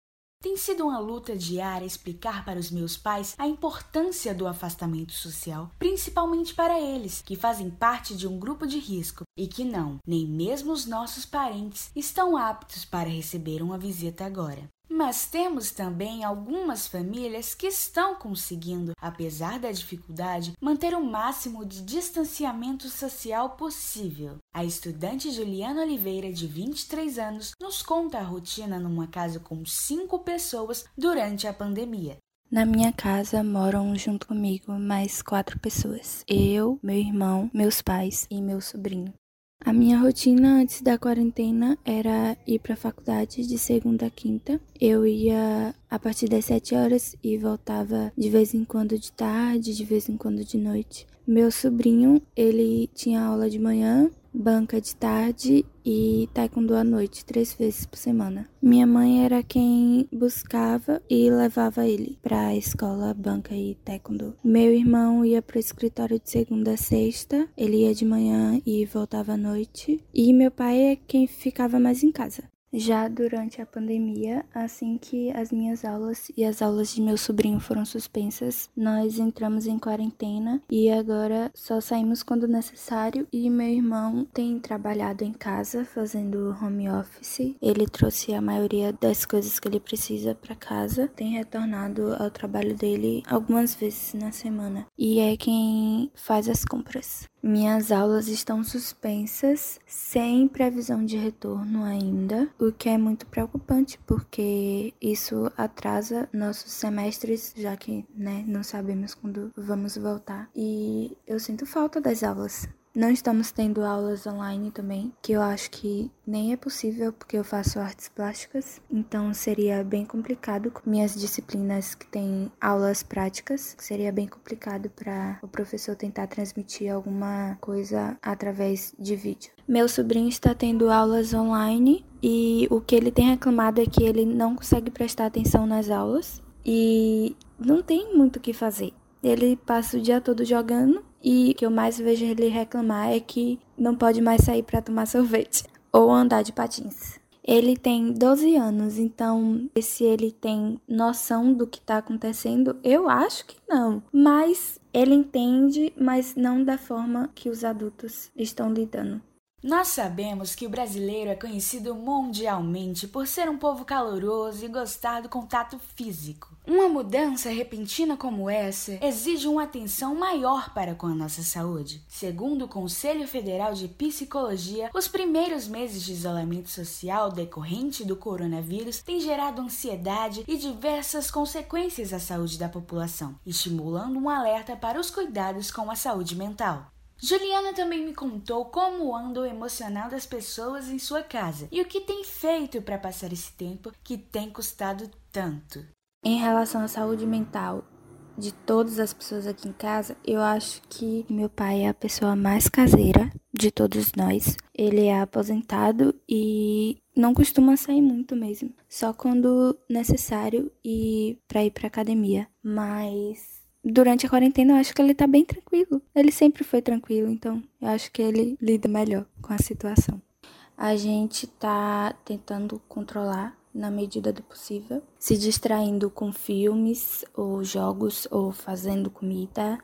S7: Tem sido uma luta diária explicar para os meus pais a importância do afastamento social, principalmente para eles, que fazem parte de um grupo de risco e que não, nem mesmo os nossos parentes, estão aptos para receber uma visita agora. Mas temos também algumas famílias que estão conseguindo, apesar da dificuldade, manter o máximo de distanciamento social possível. A estudante Juliana Oliveira, de 23 anos, nos conta a rotina numa casa com cinco pessoas durante a pandemia.
S8: Na minha casa moram junto comigo mais quatro pessoas: eu, meu irmão, meus pais e meu sobrinho. A minha rotina antes da quarentena era ir para a faculdade de segunda a quinta. Eu ia a partir das sete horas e voltava de vez em quando de tarde, de vez em quando de noite. Meu sobrinho, ele tinha aula de manhã banca de tarde e taekwondo à noite, três vezes por semana. Minha mãe era quem buscava e levava ele para a escola, banca e taekwondo. Meu irmão ia para o escritório de segunda a sexta, ele ia de manhã e voltava à noite. E meu pai é quem ficava mais em casa. Já durante a pandemia, assim que as minhas aulas e as aulas de meu sobrinho foram suspensas, nós entramos em quarentena e agora só saímos quando necessário. E meu irmão tem trabalhado em casa fazendo home office. Ele trouxe a maioria das coisas que ele precisa para casa, tem retornado ao trabalho dele algumas vezes na semana e é quem faz as compras. Minhas aulas estão suspensas, sem previsão de retorno ainda, o que é muito preocupante porque isso atrasa nossos semestres, já que né, não sabemos quando vamos voltar. E eu sinto falta das aulas. Não estamos tendo aulas online também, que eu acho que nem é possível porque eu faço artes plásticas, então seria bem complicado com minhas disciplinas que têm aulas práticas, seria bem complicado para o professor tentar transmitir alguma coisa através de vídeo. Meu sobrinho está tendo aulas online e o que ele tem reclamado é que ele não consegue prestar atenção nas aulas e não tem muito o que fazer. Ele passa o dia todo jogando e o que eu mais vejo ele reclamar é que não pode mais sair para tomar (laughs) sorvete ou andar de patins. Ele tem 12 anos, então se ele tem noção do que está acontecendo, eu acho que não. Mas ele entende, mas não da forma que os adultos estão lidando.
S7: Nós sabemos que o brasileiro é conhecido mundialmente por ser um povo caloroso e gostar do contato físico. Uma mudança repentina como essa exige uma atenção maior para com a nossa saúde. Segundo o Conselho Federal de Psicologia, os primeiros meses de isolamento social decorrente do coronavírus têm gerado ansiedade e diversas consequências à saúde da população, estimulando um alerta para os cuidados com a saúde mental. Juliana também me contou como anda o emocional das pessoas em sua casa e o que tem feito para passar esse tempo que tem custado tanto.
S8: Em relação à saúde mental, de todas as pessoas aqui em casa, eu acho que meu pai é a pessoa mais caseira de todos nós. Ele é aposentado e não costuma sair muito mesmo, só quando necessário e para ir para academia. Mas durante a quarentena eu acho que ele tá bem tranquilo. Ele sempre foi tranquilo, então eu acho que ele lida melhor com a situação. A gente tá tentando controlar na medida do possível, se distraindo com filmes ou jogos ou fazendo comida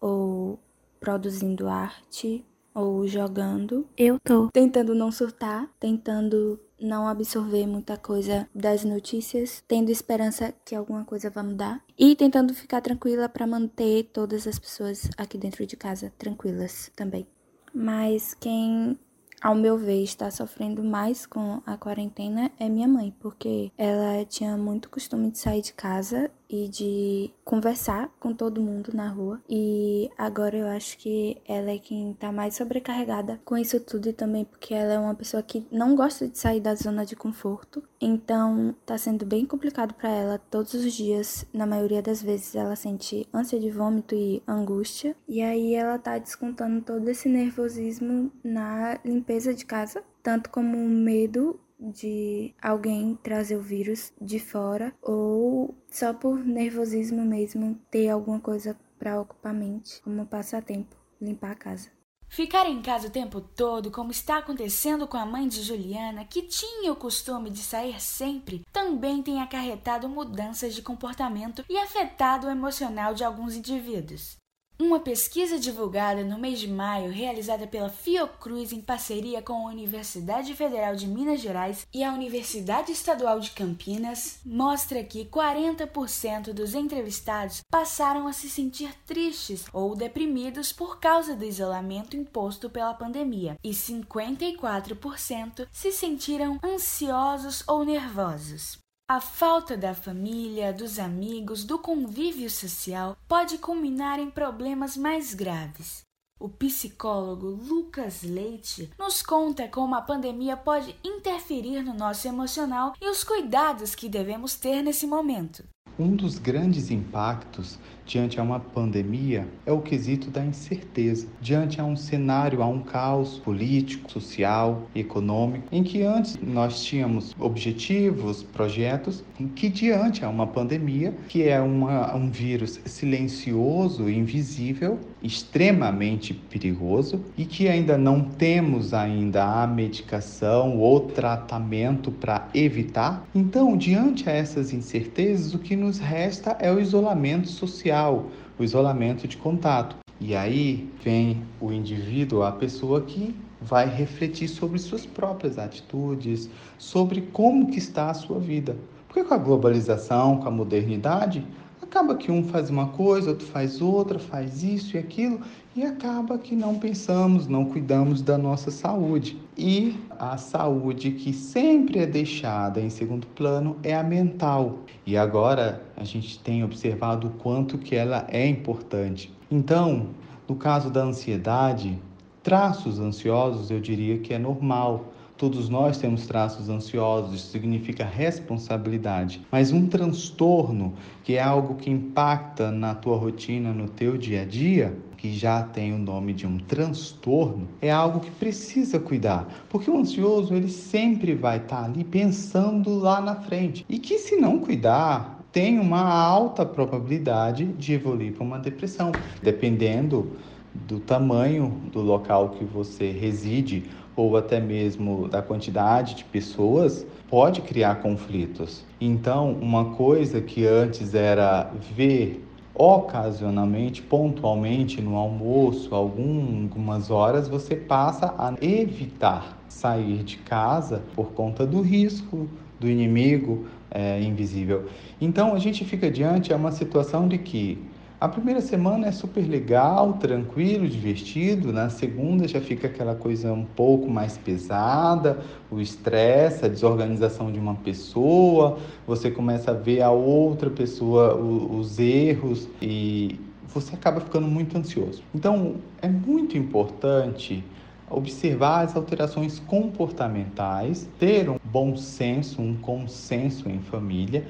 S8: ou produzindo arte ou jogando. Eu tô tentando não surtar, tentando não absorver muita coisa das notícias, tendo esperança que alguma coisa vai mudar e tentando ficar tranquila para manter todas as pessoas aqui dentro de casa tranquilas também. Mas quem ao meu ver, está sofrendo mais com a quarentena é minha mãe, porque ela tinha muito costume de sair de casa e de conversar com todo mundo na rua. E agora eu acho que ela é quem tá mais sobrecarregada com isso tudo e também porque ela é uma pessoa que não gosta de sair da zona de conforto. Então tá sendo bem complicado para ela todos os dias. Na maioria das vezes ela sente ânsia de vômito e angústia. E aí ela tá descontando todo esse nervosismo na limpeza de casa, tanto como medo de alguém trazer o vírus de fora ou só por nervosismo mesmo ter alguma coisa para ocupar a mente, como passatempo, limpar a casa.
S7: Ficar em casa o tempo todo, como está acontecendo com a mãe de Juliana, que tinha o costume de sair sempre, também tem acarretado mudanças de comportamento e afetado o emocional de alguns indivíduos. Uma pesquisa divulgada no mês de maio, realizada pela Fiocruz em parceria com a Universidade Federal de Minas Gerais e a Universidade Estadual de Campinas, mostra que 40% dos entrevistados passaram a se sentir tristes ou deprimidos por causa do isolamento imposto pela pandemia, e 54% se sentiram ansiosos ou nervosos. A falta da família, dos amigos, do convívio social pode culminar em problemas mais graves. O psicólogo Lucas Leite nos conta como a pandemia pode interferir no nosso emocional e os cuidados que devemos ter nesse momento.
S9: Um dos grandes impactos diante a uma pandemia é o quesito da incerteza. Diante a um cenário, a um caos político, social, econômico, em que antes nós tínhamos objetivos, projetos, em que diante a uma pandemia, que é uma, um vírus silencioso, invisível, extremamente perigoso e que ainda não temos ainda a medicação ou tratamento para evitar. Então, diante a essas incertezas, o que nos resta é o isolamento social social, o isolamento de contato. E aí vem o indivíduo, a pessoa que vai refletir sobre suas próprias atitudes, sobre como que está a sua vida. Porque com a globalização, com a modernidade, acaba que um faz uma coisa, outro faz outra, faz isso e aquilo, e acaba que não pensamos, não cuidamos da nossa saúde. E a saúde que sempre é deixada em segundo plano é a mental. E agora a gente tem observado o quanto que ela é importante. Então, no caso da ansiedade, traços ansiosos eu diria que é normal. Todos nós temos traços ansiosos, isso significa responsabilidade. Mas um transtorno, que é algo que impacta na tua rotina, no teu dia a dia, que já tem o nome de um transtorno, é algo que precisa cuidar, porque o ansioso ele sempre vai estar ali pensando lá na frente e que se não cuidar tem uma alta probabilidade de evoluir para uma depressão, dependendo do tamanho do local que você reside ou até mesmo da quantidade de pessoas, pode criar conflitos. Então, uma coisa que antes era ver ocasionalmente, pontualmente no almoço, algumas horas, você passa a evitar sair de casa por conta do risco do inimigo é, invisível. Então, a gente fica diante a uma situação de que a primeira semana é super legal, tranquilo, divertido. Na segunda já fica aquela coisa um pouco mais pesada, o estresse, a desorganização de uma pessoa. Você começa a ver a outra pessoa, os erros e você acaba ficando muito ansioso. Então, é muito importante observar as alterações comportamentais, ter um bom senso, um consenso em família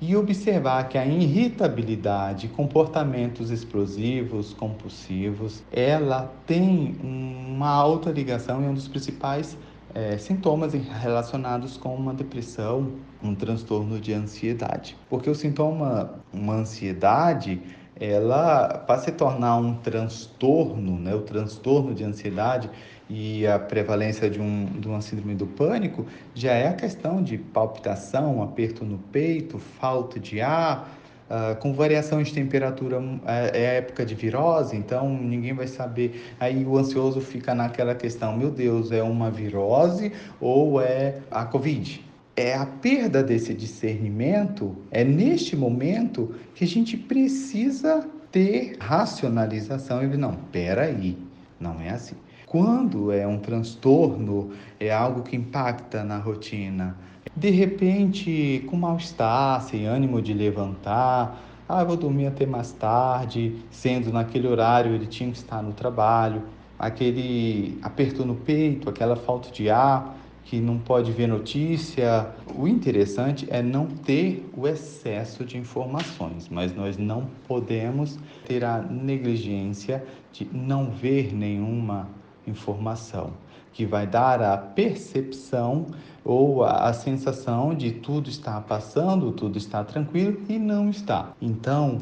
S9: e observar que a irritabilidade, comportamentos explosivos, compulsivos, ela tem uma alta ligação e um dos principais é, sintomas relacionados com uma depressão, um transtorno de ansiedade. Porque o sintoma, uma ansiedade, ela para se tornar um transtorno, né, o transtorno de ansiedade e a prevalência de, um, de uma síndrome do pânico já é a questão de palpitação, aperto no peito, falta de ar, Uh, com variação de temperatura, é, é época de virose, então ninguém vai saber. Aí o ansioso fica naquela questão: meu Deus, é uma virose ou é a Covid? É a perda desse discernimento, é neste momento que a gente precisa ter racionalização e não, peraí, não é assim. Quando é um transtorno, é algo que impacta na rotina, de repente, com mal-estar, sem ânimo de levantar, ah, vou dormir até mais tarde, sendo naquele horário ele tinha que estar no trabalho, aquele aperto no peito, aquela falta de ar, que não pode ver notícia. O interessante é não ter o excesso de informações, mas nós não podemos ter a negligência de não ver nenhuma informação que vai dar a percepção ou a, a, sensação de tudo está passando, tudo está tranquilo e não está. Então,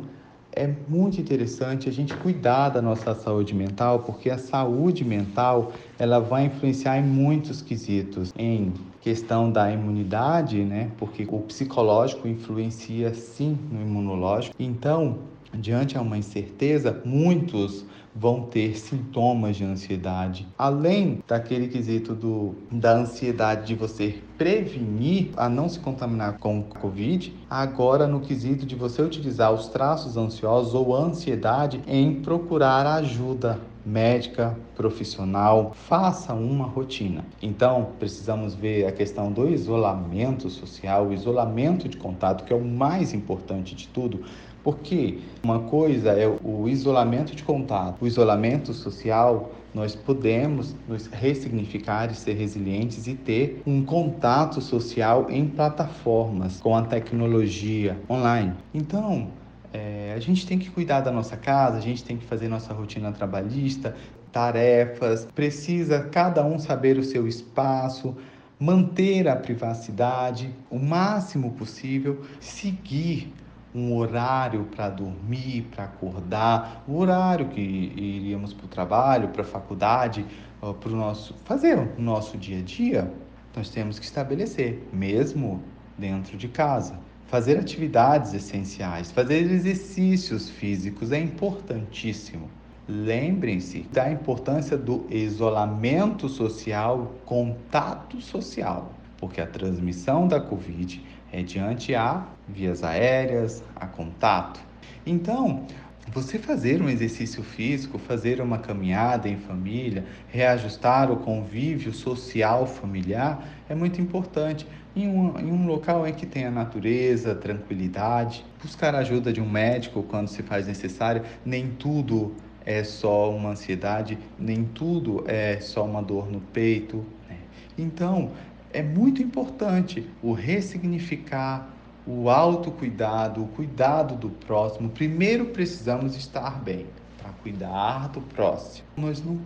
S9: é muito interessante a gente cuidar da nossa saúde mental, porque a saúde mental ela vai influenciar em muitos quesitos, em questão da imunidade, né? Porque o psicológico influencia sim no imunológico. Então, diante a uma incerteza, muitos vão ter sintomas de ansiedade. Além daquele quesito do, da ansiedade de você prevenir a não se contaminar com Covid, agora no quesito de você utilizar os traços ansiosos ou ansiedade em procurar ajuda médica, profissional, faça uma rotina. Então, precisamos ver a questão do isolamento social, o isolamento de contato, que é o mais importante de tudo, porque uma coisa é o isolamento de contato, o isolamento social, nós podemos nos ressignificar e ser resilientes e ter um contato social em plataformas com a tecnologia online. Então, é, a gente tem que cuidar da nossa casa, a gente tem que fazer nossa rotina trabalhista, tarefas, precisa cada um saber o seu espaço, manter a privacidade o máximo possível, seguir um horário para dormir, para acordar, o horário que iríamos para o trabalho, para a faculdade, para o nosso fazer o nosso dia a dia, nós temos que estabelecer, mesmo dentro de casa. Fazer atividades essenciais, fazer exercícios físicos é importantíssimo. Lembrem-se da importância do isolamento social, contato social, porque a transmissão da Covid é diante a vias aéreas, a contato. Então, você fazer um exercício físico, fazer uma caminhada em família, reajustar o convívio social familiar é muito importante. Em um, em um local em que tenha natureza, tranquilidade, buscar a ajuda de um médico quando se faz necessário, nem tudo é só uma ansiedade, nem tudo é só uma dor no peito. Né? Então, é muito importante o ressignificar, o autocuidado, o cuidado do próximo. Primeiro precisamos estar bem para cuidar do próximo. Nós não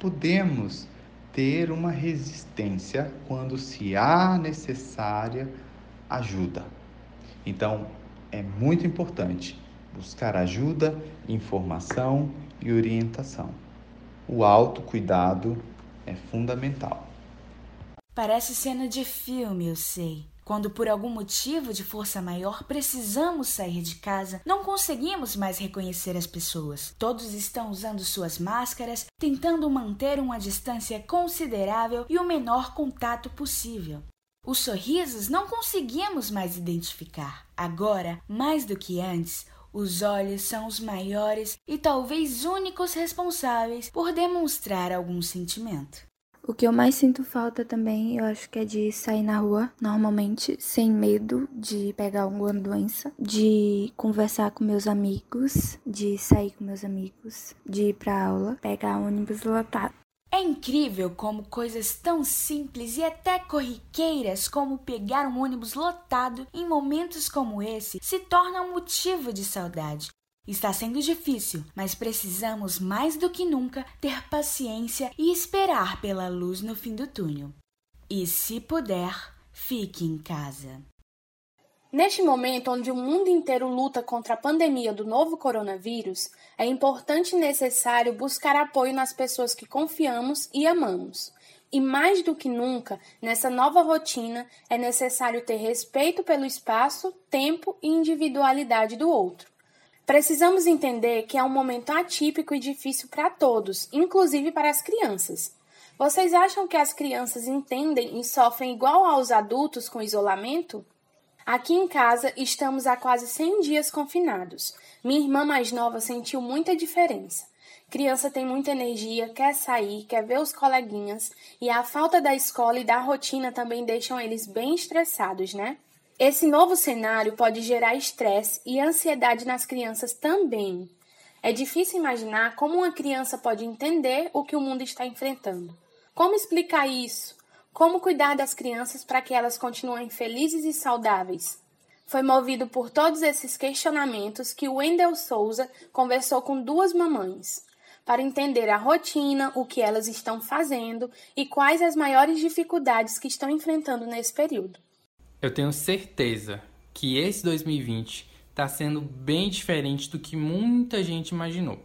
S9: podemos ter uma resistência quando se há necessária ajuda. Então, é muito importante buscar ajuda, informação e orientação. O autocuidado é fundamental.
S7: Parece cena de filme, eu sei. Quando por algum motivo de força maior precisamos sair de casa, não conseguimos mais reconhecer as pessoas. Todos estão usando suas máscaras, tentando manter uma distância considerável e o menor contato possível. Os sorrisos não conseguimos mais identificar. Agora, mais do que antes, os olhos são os maiores e talvez únicos responsáveis por demonstrar algum sentimento.
S8: O que eu mais sinto falta também, eu acho que é de sair na rua, normalmente, sem medo de pegar alguma doença, de conversar com meus amigos, de sair com meus amigos, de ir pra aula, pegar ônibus lotado.
S7: É incrível como coisas tão simples e até corriqueiras como pegar um ônibus lotado em momentos como esse se tornam motivo de saudade. Está sendo difícil, mas precisamos mais do que nunca ter paciência e esperar pela luz no fim do túnel. E se puder, fique em casa.
S2: Neste momento onde o mundo inteiro luta contra a pandemia do novo coronavírus, é importante e necessário buscar apoio nas pessoas que confiamos e amamos. E mais do que nunca, nessa nova rotina, é necessário ter respeito pelo espaço, tempo e individualidade do outro. Precisamos entender que é um momento atípico e difícil para todos, inclusive para as crianças. Vocês acham que as crianças entendem e sofrem igual aos adultos com isolamento? Aqui em casa estamos há quase 100 dias confinados. Minha irmã mais nova sentiu muita diferença. Criança tem muita energia, quer sair, quer ver os coleguinhas, e a falta da escola e da rotina também deixam eles bem estressados, né? Esse novo cenário pode gerar estresse e ansiedade nas crianças também. É difícil imaginar como uma criança pode entender o que o mundo está enfrentando. Como explicar isso? Como cuidar das crianças para que elas continuem felizes e saudáveis? Foi movido por todos esses questionamentos que Wendell Souza conversou com duas mamães, para entender a rotina, o que elas estão fazendo e quais as maiores dificuldades que estão enfrentando nesse período.
S10: Eu tenho certeza que esse 2020 está sendo bem diferente do que muita gente imaginou.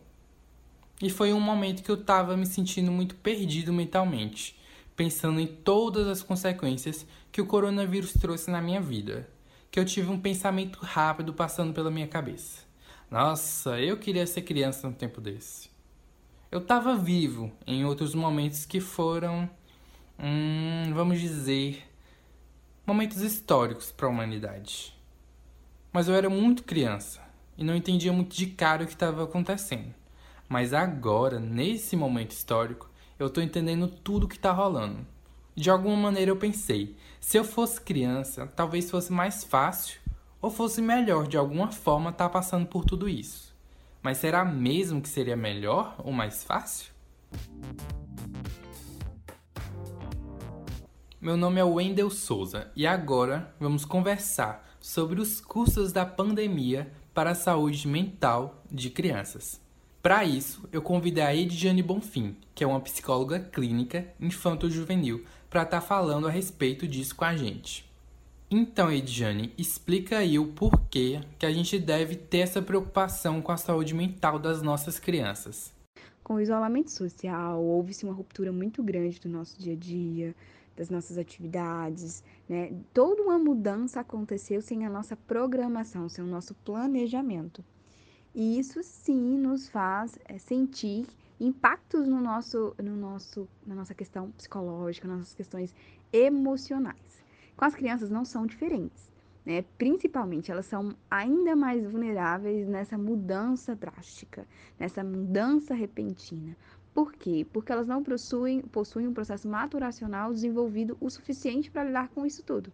S10: E foi um momento que eu estava me sentindo muito perdido mentalmente, pensando em todas as consequências que o coronavírus trouxe na minha vida, que eu tive um pensamento rápido passando pela minha cabeça. Nossa, eu queria ser criança num tempo desse. Eu estava vivo em outros momentos que foram, hum, vamos dizer, momentos históricos para a humanidade. Mas eu era muito criança e não entendia muito de cara o que estava acontecendo. Mas agora, nesse momento histórico, eu estou entendendo tudo o que está rolando. De alguma maneira eu pensei, se eu fosse criança, talvez fosse mais fácil ou fosse melhor de alguma forma estar tá passando por tudo isso. Mas será mesmo que seria melhor ou mais fácil? Meu nome é Wendel Souza e agora vamos conversar sobre os custos da pandemia para a saúde mental de crianças. Para isso, eu convidei a Edjane Bonfim, que é uma psicóloga clínica infanto-juvenil, para estar tá falando a respeito disso com a gente. Então, Edjane, explica aí o porquê que a gente deve ter essa preocupação com a saúde mental das nossas crianças.
S11: Com o isolamento social, houve-se uma ruptura muito grande do nosso dia a dia, das nossas atividades, né? Toda uma mudança aconteceu sem a nossa programação, sem o nosso planejamento. E isso sim nos faz é, sentir impactos no nosso, no nosso, na nossa questão psicológica, nas nossas questões emocionais. Com as crianças não são diferentes, né? Principalmente elas são ainda mais vulneráveis nessa mudança drástica, nessa mudança repentina, por quê? Porque elas não possuem, possuem um processo maturacional desenvolvido o suficiente para lidar com isso tudo.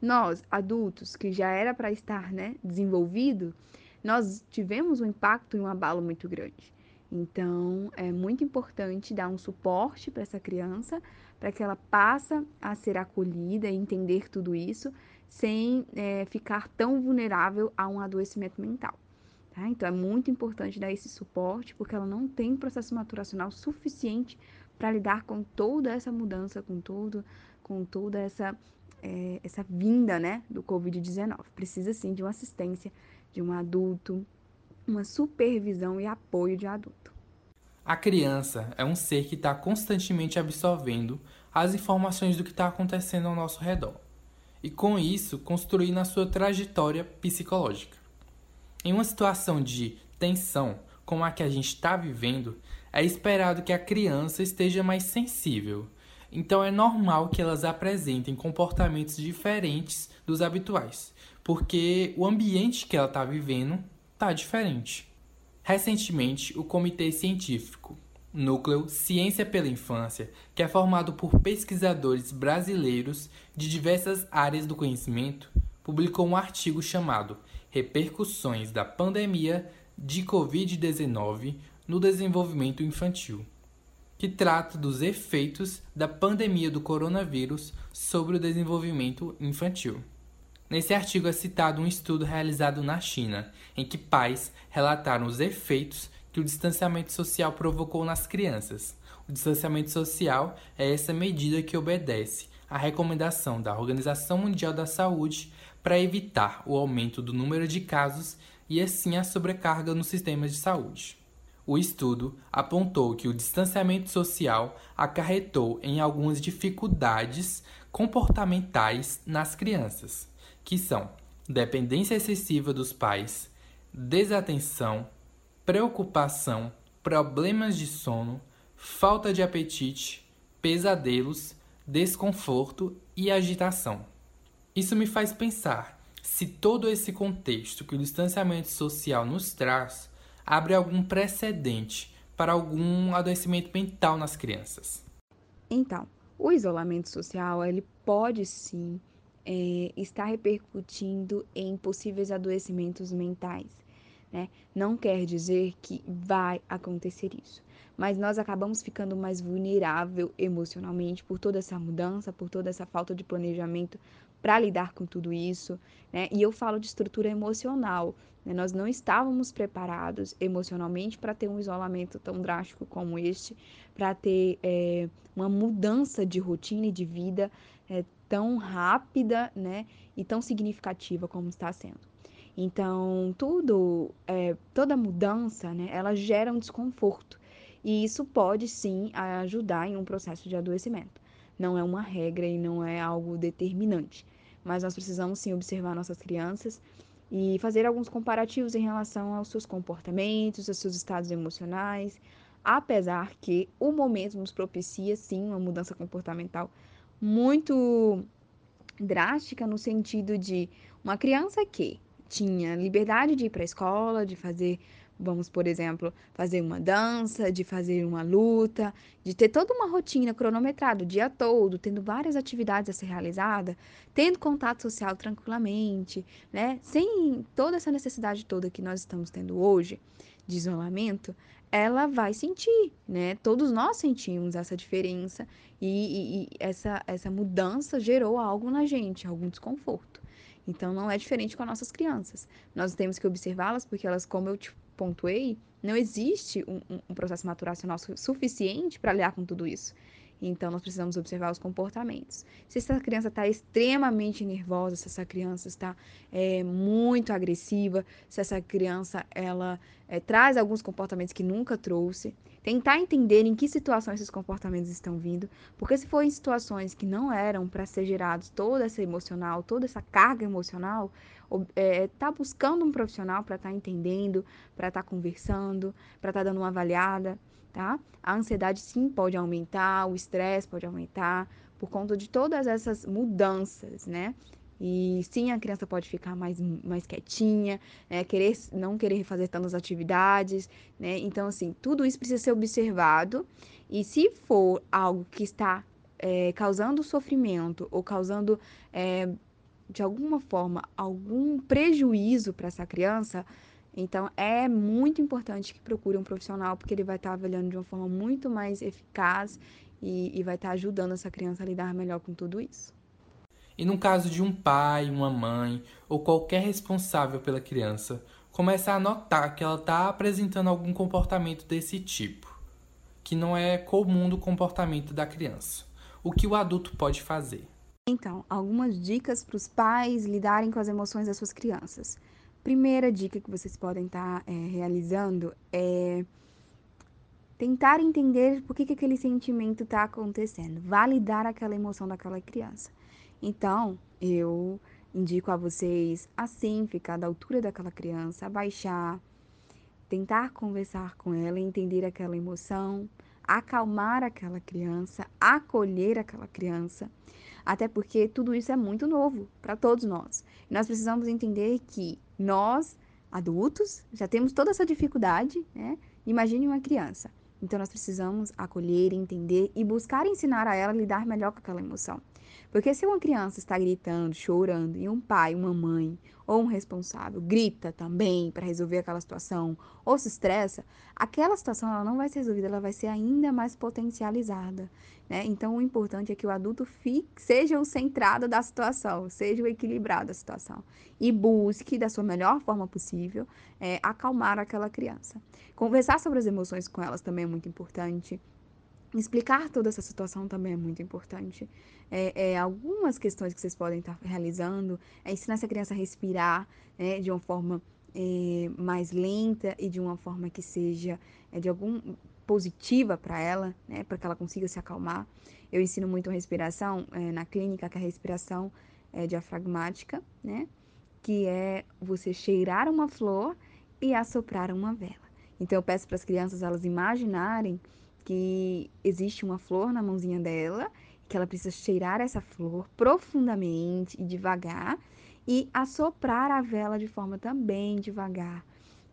S11: Nós, adultos, que já era para estar né, desenvolvido, nós tivemos um impacto e um abalo muito grande. Então, é muito importante dar um suporte para essa criança, para que ela passe a ser acolhida e entender tudo isso, sem é, ficar tão vulnerável a um adoecimento mental. Tá? Então é muito importante dar esse suporte, porque ela não tem processo maturacional suficiente para lidar com toda essa mudança, com todo, com toda essa, é, essa vinda né, do Covid-19. Precisa sim de uma assistência de um adulto, uma supervisão e apoio de adulto.
S10: A criança é um ser que está constantemente absorvendo as informações do que está acontecendo ao nosso redor e, com isso, construindo a sua trajetória psicológica. Em uma situação de tensão como a que a gente está vivendo, é esperado que a criança esteja mais sensível. Então é normal que elas apresentem comportamentos diferentes dos habituais, porque o ambiente que ela está vivendo está diferente. Recentemente, o Comitê Científico Núcleo Ciência pela Infância, que é formado por pesquisadores brasileiros de diversas áreas do conhecimento, publicou um artigo chamado repercussões da pandemia de Covid-19 no desenvolvimento infantil. que trata dos efeitos da pandemia do coronavírus sobre o desenvolvimento infantil. Nesse artigo é citado um estudo realizado na China, em que pais relataram os efeitos que o distanciamento social provocou nas crianças. O distanciamento social é essa medida que obedece à recomendação da Organização Mundial da Saúde para evitar o aumento do número de casos e assim a sobrecarga nos sistemas de saúde. O estudo apontou que o distanciamento social acarretou em algumas dificuldades comportamentais nas crianças, que são dependência excessiva dos pais, desatenção, preocupação, problemas de sono, falta de apetite, pesadelos, desconforto e agitação. Isso me faz pensar se todo esse contexto que o distanciamento social nos traz abre algum precedente para algum adoecimento mental nas crianças.
S11: Então, o isolamento social ele pode sim é, estar repercutindo em possíveis adoecimentos mentais. Né? Não quer dizer que vai acontecer isso, mas nós acabamos ficando mais vulnerável emocionalmente por toda essa mudança, por toda essa falta de planejamento para lidar com tudo isso, né? E eu falo de estrutura emocional. Né? Nós não estávamos preparados emocionalmente para ter um isolamento tão drástico como este, para ter é, uma mudança de rotina e de vida é, tão rápida, né? E tão significativa como está sendo. Então, tudo, é, toda mudança, né? Ela gera um desconforto. E isso pode sim ajudar em um processo de adoecimento. Não é uma regra e não é algo determinante mas nós precisamos sim observar nossas crianças e fazer alguns comparativos em relação aos seus comportamentos, aos seus estados emocionais, apesar que o momento nos propicia sim uma mudança comportamental muito drástica no sentido de uma criança que tinha liberdade de ir para a escola, de fazer Vamos, por exemplo, fazer uma dança, de fazer uma luta, de ter toda uma rotina cronometrada o dia todo, tendo várias atividades a ser realizada, tendo contato social tranquilamente, né? Sem toda essa necessidade toda que nós estamos tendo hoje de isolamento, ela vai sentir, né? Todos nós sentimos essa diferença e, e, e essa, essa mudança gerou algo na gente, algum desconforto. Então não é diferente com as nossas crianças. Nós temos que observá-las porque elas, como eu te pontuei, não existe um, um processo maturacional su suficiente para lidar com tudo isso. Então, nós precisamos observar os comportamentos. Se essa criança está extremamente nervosa, se essa criança está é, muito agressiva, se essa criança ela é, traz alguns comportamentos que nunca trouxe, tentar entender em que situações esses comportamentos estão vindo, porque se for em situações que não eram para ser gerados toda essa emocional, toda essa carga emocional, é, tá buscando um profissional para estar tá entendendo, para estar tá conversando, para estar tá dando uma avaliada, tá? A ansiedade sim pode aumentar, o estresse pode aumentar por conta de todas essas mudanças, né? E sim, a criança pode ficar mais, mais quietinha, né? querer, não querer fazer tantas atividades, né? Então, assim, tudo isso precisa ser observado. E se for algo que está é, causando sofrimento ou causando é, de alguma forma algum prejuízo para essa criança, então é muito importante que procure um profissional, porque ele vai estar avaliando de uma forma muito mais eficaz e, e vai estar ajudando essa criança a lidar melhor com tudo isso.
S10: E no caso de um pai, uma mãe ou qualquer responsável pela criança, começa a notar que ela está apresentando algum comportamento desse tipo, que não é comum do comportamento da criança. O que o adulto pode fazer?
S11: Então, algumas dicas para os pais lidarem com as emoções das suas crianças. Primeira dica que vocês podem estar tá, é, realizando é tentar entender por que, que aquele sentimento está acontecendo, validar aquela emoção daquela criança. Então, eu indico a vocês assim, ficar da altura daquela criança, abaixar, tentar conversar com ela, entender aquela emoção, acalmar aquela criança, acolher aquela criança até porque tudo isso é muito novo para todos nós. Nós precisamos entender que nós, adultos, já temos toda essa dificuldade, né? Imagine uma criança. Então nós precisamos acolher, entender e buscar ensinar a ela a lidar melhor com aquela emoção. Porque se uma criança está gritando, chorando, e um pai, uma mãe ou um responsável grita também para resolver aquela situação ou se estressa, aquela situação ela não vai ser resolvida, ela vai ser ainda mais potencializada. Né? Então, o importante é que o adulto fique, seja o centrado da situação, seja o equilibrado da situação e busque, da sua melhor forma possível, é, acalmar aquela criança. Conversar sobre as emoções com elas também é muito importante. Explicar toda essa situação também é muito importante. É, é, algumas questões que vocês podem estar realizando é ensinar essa criança a respirar né, de uma forma é, mais lenta e de uma forma que seja é, de algum positiva para ela, né, para que ela consiga se acalmar. Eu ensino muito a respiração é, na clínica, que é a respiração é, diafragmática, né, que é você cheirar uma flor e assoprar uma vela. Então eu peço para as crianças elas imaginarem que existe uma flor na mãozinha dela, que ela precisa cheirar essa flor profundamente e devagar e assoprar a vela de forma também devagar.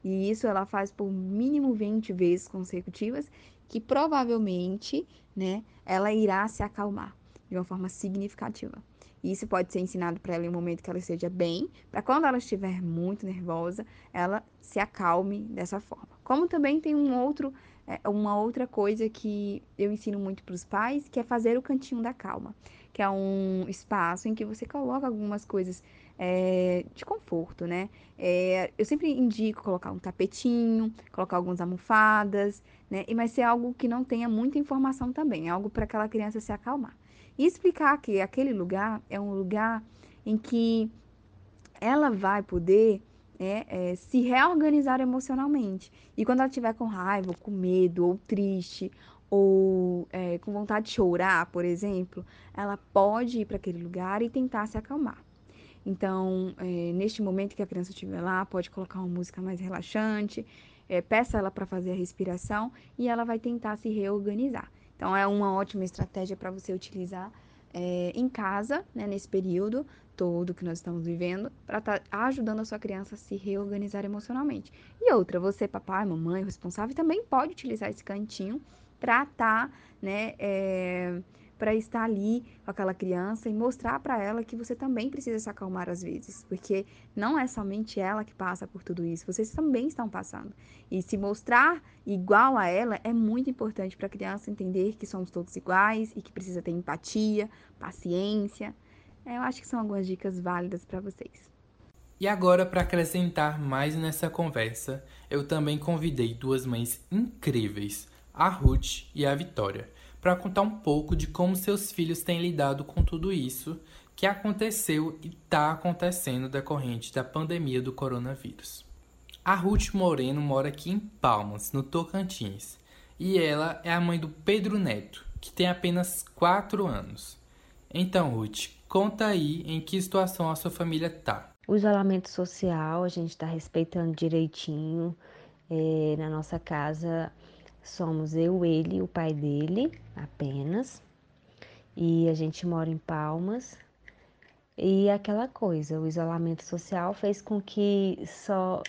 S11: E isso ela faz por mínimo 20 vezes consecutivas, que provavelmente, né, ela irá se acalmar de uma forma significativa. E isso pode ser ensinado para ela em um momento que ela esteja bem, para quando ela estiver muito nervosa, ela se acalme dessa forma. Como também tem um outro é uma outra coisa que eu ensino muito para os pais, que é fazer o cantinho da calma, que é um espaço em que você coloca algumas coisas é, de conforto, né? É, eu sempre indico colocar um tapetinho, colocar algumas almofadas, né? E mas ser algo que não tenha muita informação também, é algo para aquela criança se acalmar. E explicar que aquele lugar é um lugar em que ela vai poder é, é, se reorganizar emocionalmente. E quando ela estiver com raiva, com medo, ou triste, ou é, com vontade de chorar, por exemplo, ela pode ir para aquele lugar e tentar se acalmar. Então, é, neste momento que a criança estiver lá, pode colocar uma música mais relaxante, é, peça ela para fazer a respiração e ela vai tentar se reorganizar. Então, é uma ótima estratégia para você utilizar é, em casa, né, nesse período todo que nós estamos vivendo, para estar tá ajudando a sua criança a se reorganizar emocionalmente. E outra, você, papai, mamãe, responsável, também pode utilizar esse cantinho para estar, tá, né, é, para estar ali com aquela criança e mostrar para ela que você também precisa se acalmar às vezes, porque não é somente ela que passa por tudo isso, vocês também estão passando. E se mostrar igual a ela é muito importante para a criança entender que somos todos iguais e que precisa ter empatia, paciência. É, eu acho que são algumas dicas válidas para vocês.
S10: E agora, para acrescentar mais nessa conversa, eu também convidei duas mães incríveis, a Ruth e a Vitória para contar um pouco de como seus filhos têm lidado com tudo isso que aconteceu e está acontecendo decorrente da pandemia do coronavírus. A Ruth Moreno mora aqui em Palmas, no Tocantins, e ela é a mãe do Pedro Neto, que tem apenas 4 anos. Então, Ruth, conta aí em que situação a sua família está.
S12: O isolamento social a gente está respeitando direitinho. É, na nossa casa Somos eu, ele o pai dele apenas. E a gente mora em Palmas. E aquela coisa, o isolamento social fez com que só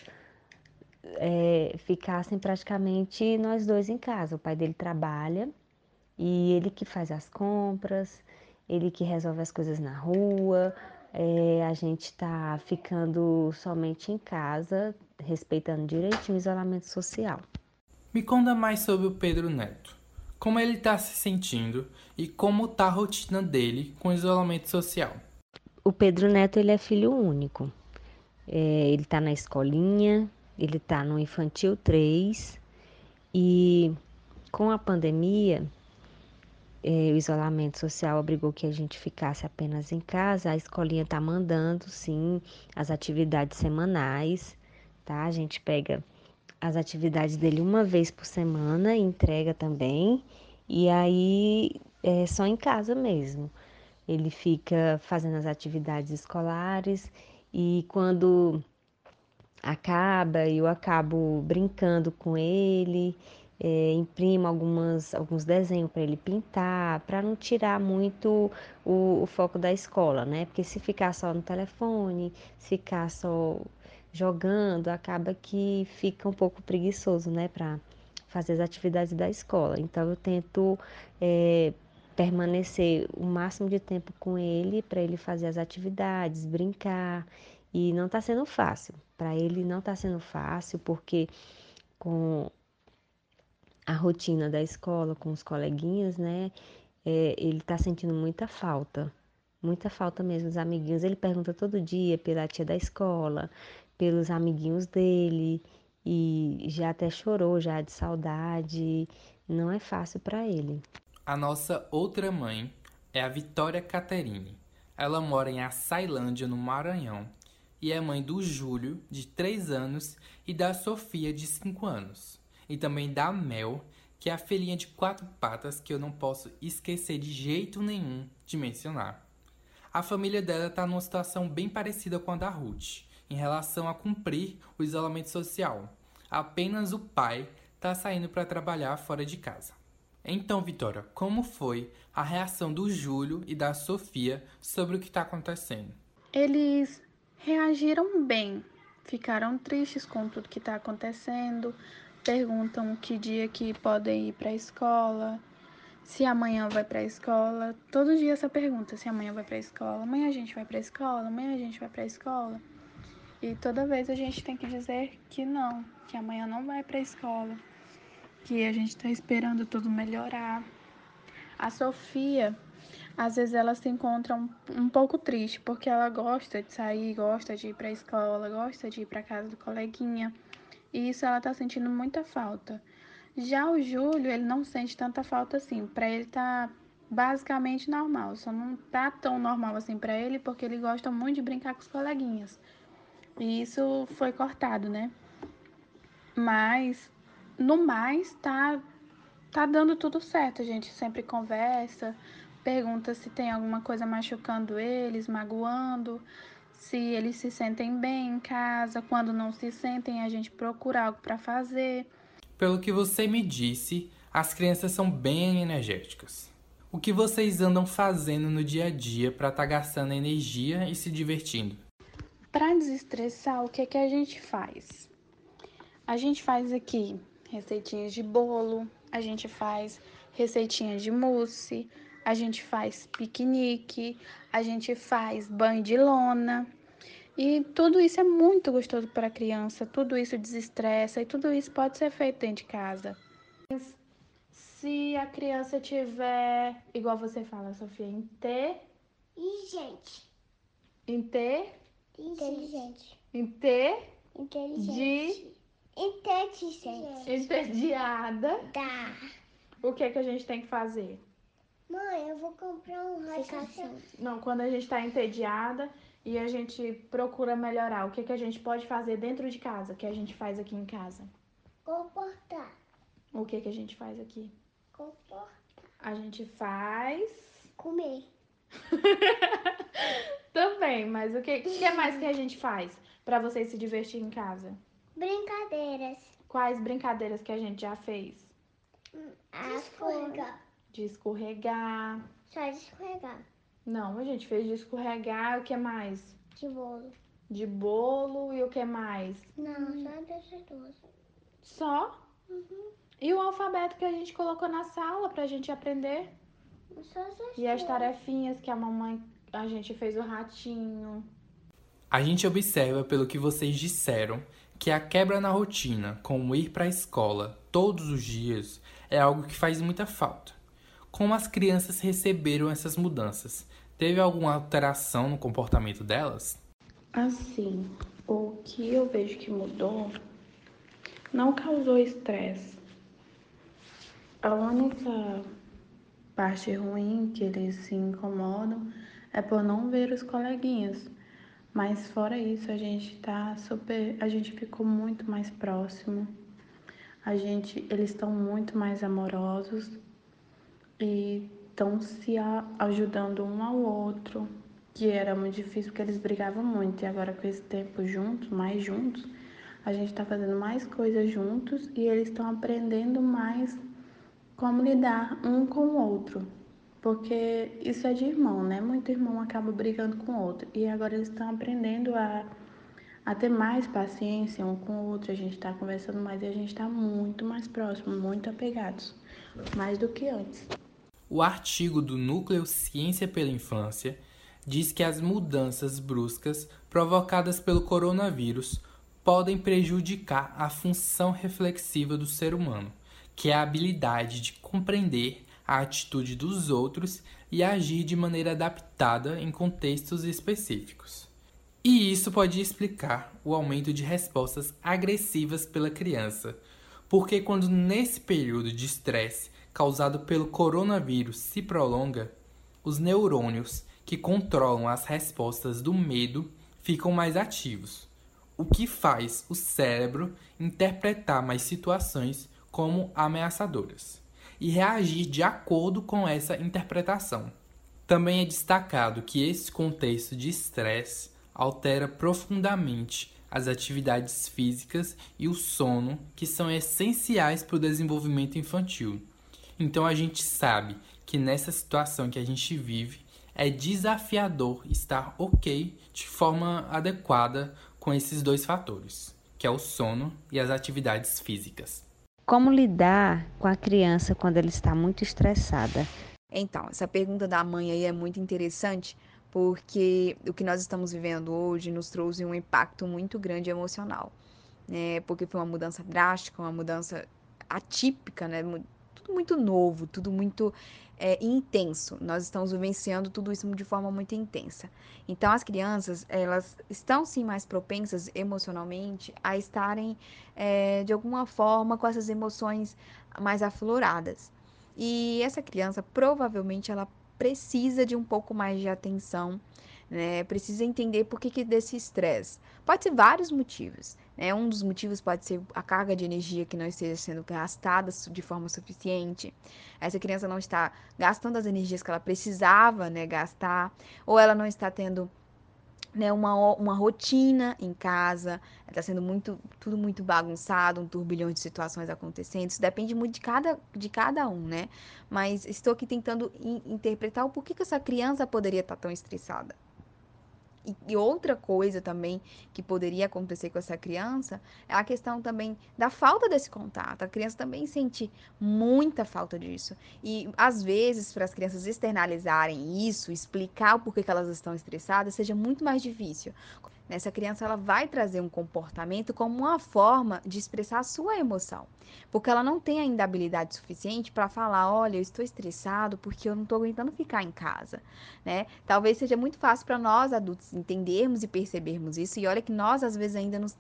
S12: é, ficassem praticamente nós dois em casa. O pai dele trabalha e ele que faz as compras, ele que resolve as coisas na rua. É, a gente está ficando somente em casa, respeitando direitinho o isolamento social.
S10: Me conta mais sobre o Pedro Neto. Como ele está se sentindo e como está a rotina dele com o isolamento social.
S12: O Pedro Neto ele é filho único. É, ele está na escolinha, ele está no infantil 3 e com a pandemia, o isolamento social obrigou que a gente ficasse apenas em casa. A escolinha está mandando, sim, as atividades semanais, tá? A gente pega as atividades dele uma vez por semana, entrega também, e aí é só em casa mesmo. Ele fica fazendo as atividades escolares e quando acaba, eu acabo brincando com ele, é, imprimo algumas, alguns desenhos para ele pintar, para não tirar muito o, o, foco da escola, né? Porque se ficar só no telefone, ficar só jogando, acaba que fica um pouco preguiçoso, né, para fazer as atividades da escola. Então eu tento é, permanecer o máximo de tempo com ele para ele fazer as atividades, brincar E não está sendo fácil. Para ele não está sendo fácil, porque com a rotina da escola, com os coleguinhas, né? É, ele está sentindo muita falta. Muita falta mesmo dos amiguinhos. Ele pergunta todo dia pela tia da escola, pelos amiguinhos dele e já até chorou já de saudade. Não é fácil para ele.
S10: A nossa outra mãe é a Vitória Caterine. Ela mora em Açailândia, no Maranhão, e é mãe do Júlio, de 3 anos, e da Sofia, de 5 anos. E também da Mel, que é a filhinha de quatro patas que eu não posso esquecer de jeito nenhum de mencionar. A família dela está numa situação bem parecida com a da Ruth, em relação a cumprir o isolamento social. Apenas o pai está saindo para trabalhar fora de casa. Então, Vitória, como foi a reação do Júlio e da Sofia sobre o que está acontecendo?
S13: Eles reagiram bem, ficaram tristes com tudo que está acontecendo, perguntam que dia que podem ir para a escola, se amanhã vai para a escola. Todo dia essa pergunta, se amanhã vai para a escola, amanhã a gente vai para a escola, amanhã a gente vai para a escola. E toda vez a gente tem que dizer que não, que amanhã não vai para a escola, que a gente está esperando tudo melhorar. A Sofia, às vezes ela se encontra um, um pouco triste, porque ela gosta de sair, gosta de ir para a escola, gosta de ir para casa do coleguinha. E isso ela está sentindo muita falta. Já o Júlio, ele não sente tanta falta assim. Para ele tá basicamente normal, só não tá tão normal assim para ele porque ele gosta muito de brincar com os coleguinhas. E isso foi cortado, né? Mas no mais tá tá dando tudo certo. A gente sempre conversa, pergunta se tem alguma coisa machucando eles, magoando, se eles se sentem bem em casa, quando não se sentem, a gente procura algo para fazer.
S10: Pelo que você me disse, as crianças são bem energéticas. O que vocês andam fazendo no dia a dia para estar tá gastando energia e se divertindo?
S13: Para desestressar, o que, é que a gente faz? A gente faz aqui receitinhas de bolo, a gente faz receitinhas de mousse, a gente faz piquenique, a gente faz banho de lona. E tudo isso é muito gostoso para a criança, tudo isso desestressa e tudo isso pode ser feito dentro de casa. Se a criança tiver, igual você fala, Sofia, em T.
S14: E gente.
S13: Em T.
S14: Inteligente.
S13: Em T.
S14: Inteligente.
S13: De.
S14: Inteligente.
S13: Entediada.
S14: Tá.
S13: O que, é que a gente tem que fazer?
S14: Mãe, eu vou comprar um rachação.
S13: Não, quando a gente está entediada e a gente procura melhorar, o que, que a gente pode fazer dentro de casa, que a gente faz aqui em casa?
S14: Comportar.
S13: O que, que a gente faz aqui?
S14: Comportar.
S13: A gente faz.
S14: Comer. (laughs)
S13: Também, mas o que, que é mais que a gente faz para vocês se divertir em casa?
S14: Brincadeiras.
S13: Quais brincadeiras que a gente já fez?
S14: De escorregar.
S13: De escorregar.
S14: Só de escorregar.
S13: Não, a gente fez de escorregar. O que mais?
S14: De bolo.
S13: De bolo e o que mais?
S14: Não, só desses dois.
S13: Só?
S14: Uhum.
S13: E o alfabeto que a gente colocou na sala pra gente aprender?
S14: Só essas
S13: E as
S14: duas.
S13: tarefinhas que a mamãe, a gente fez o ratinho.
S10: A gente observa, pelo que vocês disseram, que a quebra na rotina, como ir para a escola todos os dias, é algo que faz muita falta. Como as crianças receberam essas mudanças? Teve alguma alteração no comportamento delas?
S13: Assim, o que eu vejo que mudou não causou estresse. A única parte ruim que eles se incomodam é por não ver os coleguinhas. Mas fora isso, a gente tá super, a gente ficou muito mais próximo. A gente, eles estão muito mais amorosos e estão se ajudando um ao outro, que era muito difícil porque eles brigavam muito. E agora com esse tempo juntos, mais juntos, a gente está fazendo mais coisas juntos e eles estão aprendendo mais como lidar um com o outro. Porque isso é de irmão, né? Muito irmão acaba brigando com o outro. E agora eles estão aprendendo a, a ter mais paciência um com o outro. A gente está conversando mais e a gente está muito mais próximo, muito apegados. Mais do que antes.
S10: O artigo do Núcleo Ciência pela Infância diz que as mudanças bruscas provocadas pelo coronavírus podem prejudicar a função reflexiva do ser humano, que é a habilidade de compreender a atitude dos outros e agir de maneira adaptada em contextos específicos. E isso pode explicar o aumento de respostas agressivas pela criança, porque quando nesse período de estresse causado pelo coronavírus se prolonga, os neurônios que controlam as respostas do medo ficam mais ativos, o que faz o cérebro interpretar mais situações como ameaçadoras e reagir de acordo com essa interpretação. Também é destacado que esse contexto de estresse altera profundamente as atividades físicas e o sono, que são essenciais para o desenvolvimento infantil. Então a gente sabe que nessa situação que a gente vive, é desafiador estar ok de forma adequada com esses dois fatores, que é o sono e as atividades físicas.
S12: Como lidar com a criança quando ela está muito estressada?
S11: Então, essa pergunta da mãe aí é muito interessante, porque o que nós estamos vivendo hoje nos trouxe um impacto muito grande emocional, né? Porque foi uma mudança drástica, uma mudança atípica, né? Tudo muito novo, tudo muito é, intenso. Nós estamos vivenciando tudo isso de forma muito intensa. Então, as crianças, elas estão sim mais propensas emocionalmente a estarem, é, de alguma forma, com essas emoções mais afloradas. E essa criança, provavelmente, ela precisa de um pouco mais de atenção, né? Precisa entender por que, que desse estresse. Pode ser vários motivos. Né? Um dos motivos pode ser a carga de energia que não esteja sendo gastada de forma suficiente. Essa criança não está gastando as energias que ela precisava né, gastar, ou ela não está tendo né, uma, uma rotina em casa, está sendo muito, tudo muito bagunçado, um turbilhão de situações acontecendo. Isso depende muito de cada, de cada um, né? Mas estou aqui tentando in, interpretar o porquê que essa criança poderia estar tão estressada. E, outra coisa também que poderia acontecer com essa criança é a questão também da falta desse contato. A criança também sente muita falta disso. E às vezes, para as crianças externalizarem isso, explicar o porquê que elas estão estressadas, seja muito mais difícil. Essa criança ela vai trazer um comportamento como uma forma de expressar a sua emoção, porque ela não tem ainda habilidade suficiente para falar, olha, eu estou estressado porque eu não estou aguentando ficar em casa, né? Talvez seja muito fácil para nós adultos entendermos e percebermos isso. E olha que nós às vezes ainda nos,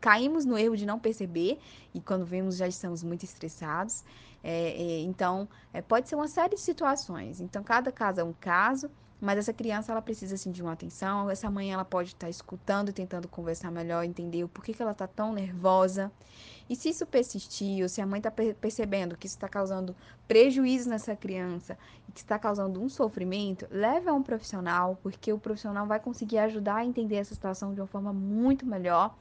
S11: caímos no erro de não perceber e quando vemos já estamos muito estressados. É, é, então, é, pode ser uma série de situações. Então, cada caso é um caso. Mas essa criança, ela precisa, assim, de uma atenção. Essa mãe, ela pode estar escutando e tentando conversar melhor, entender o porquê que ela está tão nervosa. E se isso persistir, ou se a mãe está percebendo que isso está causando prejuízo nessa criança e que está causando um sofrimento, leve a um profissional, porque o profissional vai conseguir ajudar a entender essa situação de uma forma muito melhor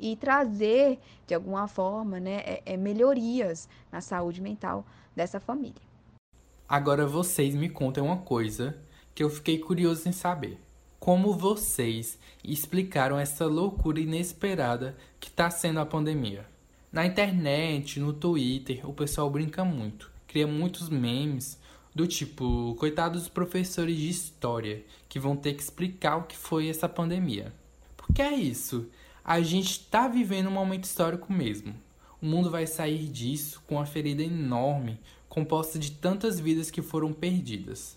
S11: e trazer, de alguma forma, né, é, é melhorias na saúde mental dessa família.
S10: Agora vocês me contem uma coisa que eu fiquei curioso em saber. Como vocês explicaram essa loucura inesperada que está sendo a pandemia? Na internet, no Twitter, o pessoal brinca muito, cria muitos memes do tipo, coitados dos professores de história que vão ter que explicar o que foi essa pandemia. Porque é isso, a gente está vivendo um momento histórico mesmo. O mundo vai sair disso com uma ferida enorme, composta de tantas vidas que foram perdidas.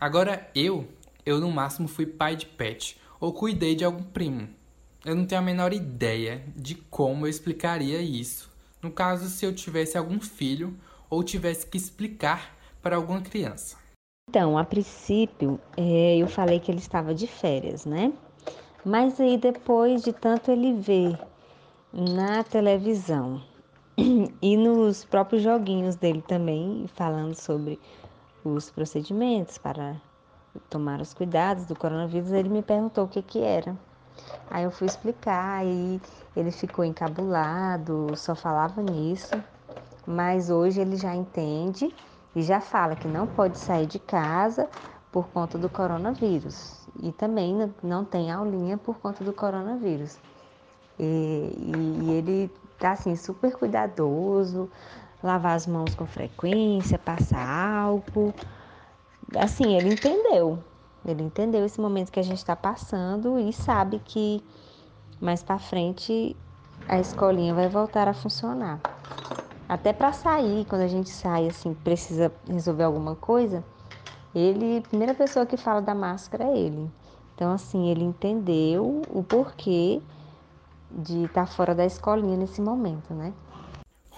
S10: Agora eu, eu no máximo fui pai de pet ou cuidei de algum primo. Eu não tenho a menor ideia de como eu explicaria isso, no caso se eu tivesse algum filho ou tivesse que explicar para alguma criança.
S12: Então, a princípio, é, eu falei que ele estava de férias, né? Mas aí depois de tanto ele ver na televisão (clears throat) e nos próprios joguinhos dele também, falando sobre os procedimentos para tomar os cuidados do coronavírus, ele me perguntou o que que era. Aí eu fui explicar e ele ficou encabulado, só falava nisso. Mas hoje ele já entende e já fala que não pode sair de casa por conta do coronavírus. E também não tem aulinha por conta do coronavírus. E, e, e ele tá assim super cuidadoso, lavar as mãos com frequência, passar álcool. Assim, ele entendeu. Ele entendeu esse momento que a gente está passando e sabe que mais para frente a escolinha vai voltar a funcionar. Até para sair, quando a gente sai assim, precisa resolver alguma coisa, ele, a primeira pessoa que fala da máscara é ele. Então assim, ele entendeu o porquê de estar tá fora da escolinha nesse momento, né?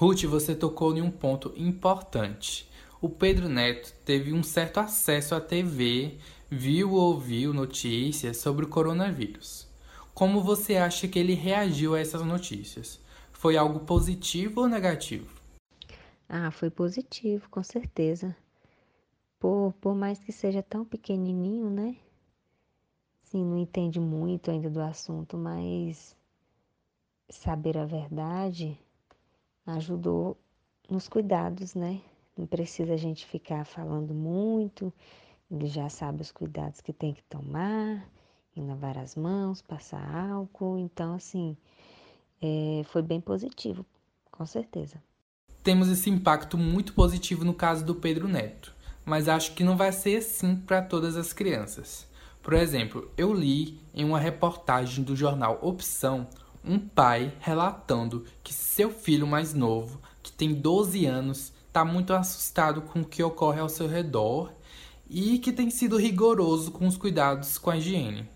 S10: Ruth, você tocou em um ponto importante. O Pedro Neto teve um certo acesso à TV, viu ou ouviu notícias sobre o coronavírus. Como você acha que ele reagiu a essas notícias? Foi algo positivo ou negativo?
S12: Ah, foi positivo, com certeza. Por, por mais que seja tão pequenininho, né? Sim, não entende muito ainda do assunto, mas saber a verdade ajudou nos cuidados, né? Não precisa a gente ficar falando muito, ele já sabe os cuidados que tem que tomar, lavar as mãos, passar álcool. Então, assim, é, foi bem positivo, com certeza.
S10: Temos esse impacto muito positivo no caso do Pedro Neto, mas acho que não vai ser assim para todas as crianças. Por exemplo, eu li em uma reportagem do jornal Opção um pai relatando que seu filho mais novo, que tem 12 anos, está muito assustado com o que ocorre ao seu redor e que tem sido rigoroso com os cuidados com a higiene.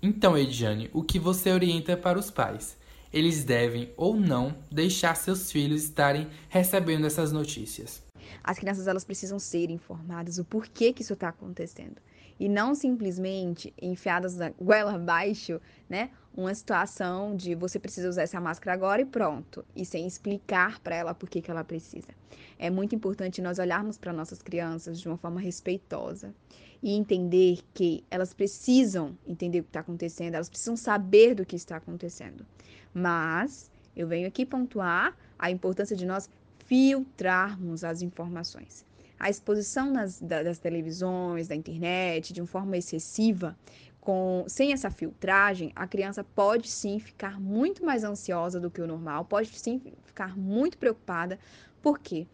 S10: Então, Ediane, o que você orienta para os pais? Eles devem ou não deixar seus filhos estarem recebendo essas notícias?
S11: As crianças elas precisam ser informadas o porquê que isso está acontecendo e não simplesmente enfiadas na goela abaixo, né? Uma situação de você precisa usar essa máscara agora e pronto, e sem explicar para ela por que, que ela precisa. É muito importante nós olharmos para nossas crianças de uma forma respeitosa e entender que elas precisam entender o que está acontecendo, elas precisam saber do que está acontecendo. Mas eu venho aqui pontuar a importância de nós filtrarmos as informações a exposição nas, das televisões, da internet, de uma forma excessiva, com, sem essa filtragem, a criança pode sim ficar muito mais ansiosa do que o normal, pode sim ficar muito preocupada, porque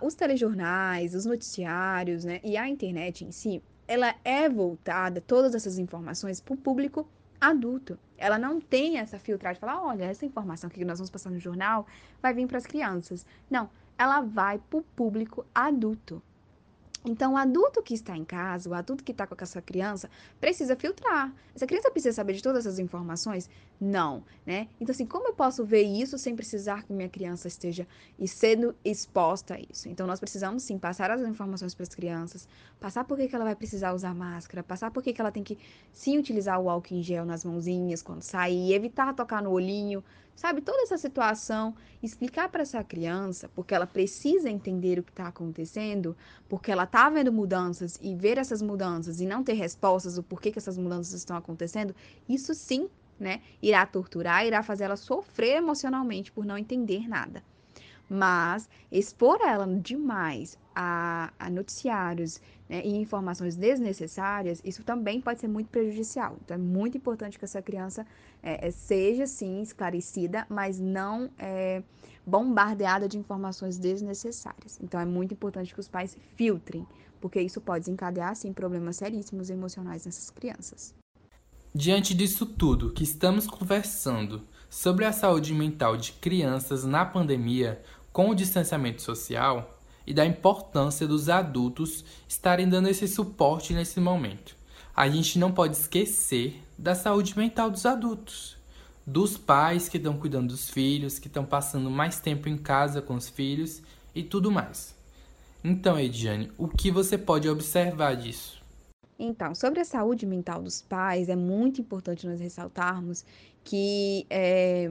S11: os telejornais, os noticiários né, e a internet em si, ela é voltada, todas essas informações, para o público adulto. Ela não tem essa filtragem de falar, olha, essa informação que nós vamos passar no jornal vai vir para as crianças. Não, ela vai para o público adulto. Então, o adulto que está em casa, o adulto que está com essa criança, precisa filtrar. Essa criança precisa saber de todas essas informações? Não, né? Então, assim, como eu posso ver isso sem precisar que minha criança esteja sendo exposta a isso? Então, nós precisamos, sim, passar as informações para as crianças, passar por que, que ela vai precisar usar máscara, passar por que, que ela tem que, sim, utilizar o álcool em gel nas mãozinhas quando sair, evitar tocar no olhinho, sabe? Toda essa situação, explicar para essa criança, porque ela precisa entender o que está acontecendo, porque ela está vendo mudanças e ver essas mudanças e não ter respostas do porquê que essas mudanças estão acontecendo, isso sim, né? Irá torturar, irá fazer ela sofrer emocionalmente por não entender nada. Mas expor ela demais a, a noticiários né, e informações desnecessárias, isso também pode ser muito prejudicial. Então, é muito importante que essa criança é, é seja, sim, esclarecida, mas não é, bombardeada de informações desnecessárias. Então, é muito importante que os pais filtrem, porque isso pode desencadear, sim, problemas seríssimos emocionais nessas crianças.
S10: Diante disso tudo que estamos conversando sobre a saúde mental de crianças na pandemia com o distanciamento social, e da importância dos adultos estarem dando esse suporte nesse momento. A gente não pode esquecer da saúde mental dos adultos, dos pais que estão cuidando dos filhos, que estão passando mais tempo em casa com os filhos e tudo mais. Então, Ediane, o que você pode observar disso?
S11: Então, sobre a saúde mental dos pais, é muito importante nós ressaltarmos que é,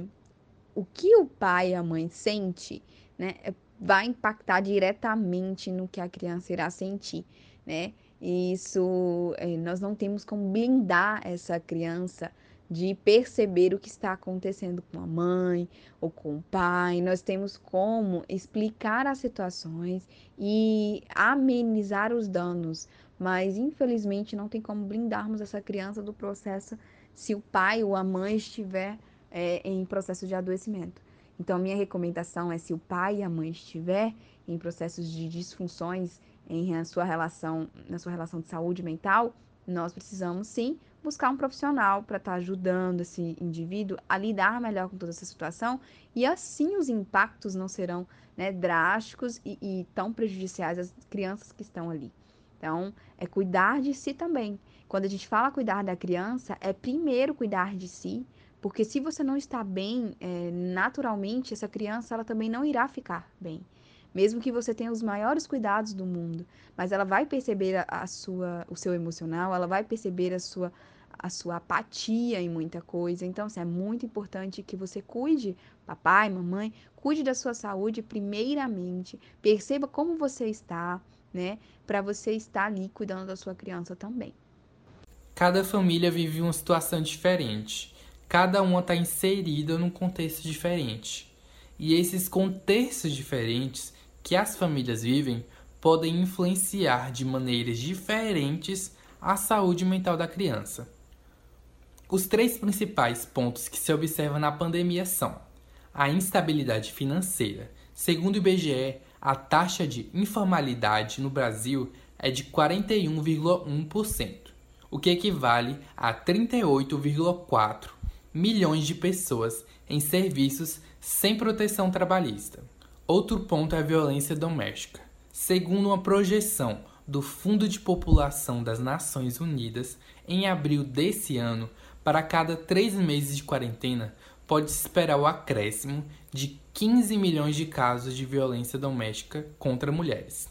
S11: o que o pai e a mãe sente né, vai impactar diretamente no que a criança irá sentir, né? Isso, é, nós não temos como blindar essa criança de perceber o que está acontecendo com a mãe ou com o pai. Nós temos como explicar as situações e amenizar os danos, mas infelizmente não tem como blindarmos essa criança do processo se o pai ou a mãe estiver é, em processo de adoecimento. Então, a minha recomendação é se o pai e a mãe estiver em processos de disfunções em sua relação, na sua relação de saúde mental, nós precisamos sim buscar um profissional para estar tá ajudando esse indivíduo a lidar melhor com toda essa situação e assim os impactos não serão né, drásticos e, e tão prejudiciais às crianças que estão ali. Então, é cuidar de si também. Quando a gente fala cuidar da criança, é primeiro cuidar de si, porque se você não está bem, é, naturalmente, essa criança ela também não irá ficar bem. Mesmo que você tenha os maiores cuidados do mundo, mas ela vai perceber a, a sua, o seu emocional, ela vai perceber a sua, a sua apatia em muita coisa. Então, assim, é muito importante que você cuide, papai, mamãe, cuide da sua saúde primeiramente. Perceba como você está, né? Para você estar ali cuidando da sua criança também.
S10: Cada família vive uma situação diferente cada uma está inserida num contexto diferente. E esses contextos diferentes que as famílias vivem podem influenciar de maneiras diferentes a saúde mental da criança. Os três principais pontos que se observam na pandemia são a instabilidade financeira. Segundo o IBGE, a taxa de informalidade no Brasil é de 41,1%, o que equivale a 38,4% milhões de pessoas em serviços sem proteção trabalhista. Outro ponto é a violência doméstica. Segundo uma projeção do Fundo de População das Nações Unidas, em abril desse ano, para cada três meses de quarentena, pode-se esperar o acréscimo de 15 milhões de casos de violência doméstica contra mulheres.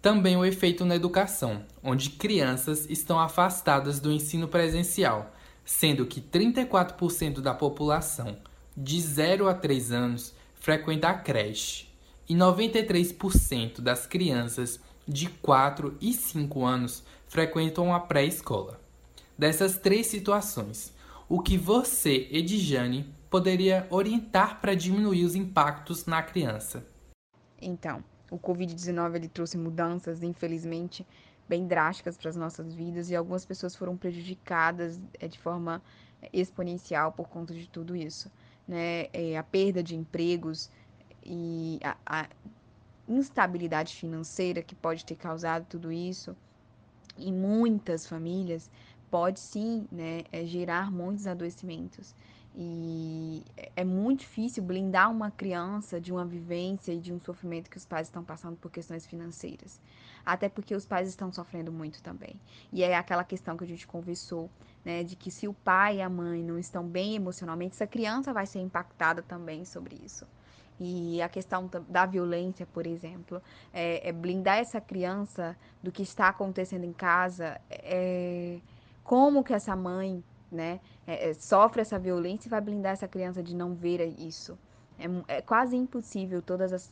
S10: Também o efeito na educação, onde crianças estão afastadas do ensino presencial sendo que 34% da população de 0 a 3 anos frequenta a creche e 93% das crianças de 4 e 5 anos frequentam a pré-escola. Dessas três situações, o que você, Edjane, poderia orientar para diminuir os impactos na criança?
S11: Então, o Covid-19 ele trouxe mudanças, infelizmente, bem drásticas para as nossas vidas e algumas pessoas foram prejudicadas é, de forma exponencial por conta de tudo isso, né? É, a perda de empregos e a, a instabilidade financeira que pode ter causado tudo isso em muitas famílias pode sim né, é, gerar muitos adoecimentos. E é muito difícil blindar uma criança de uma vivência e de um sofrimento que os pais estão passando por questões financeiras. Até porque os pais estão sofrendo muito também. E é aquela questão que a gente conversou, né? De que se o pai e a mãe não estão bem emocionalmente, essa criança vai ser impactada também sobre isso. E a questão da violência, por exemplo, é, é blindar essa criança do que está acontecendo em casa, é, como que essa mãe né, é, é, sofre essa violência e vai blindar essa criança de não ver isso. É, é quase impossível todas as,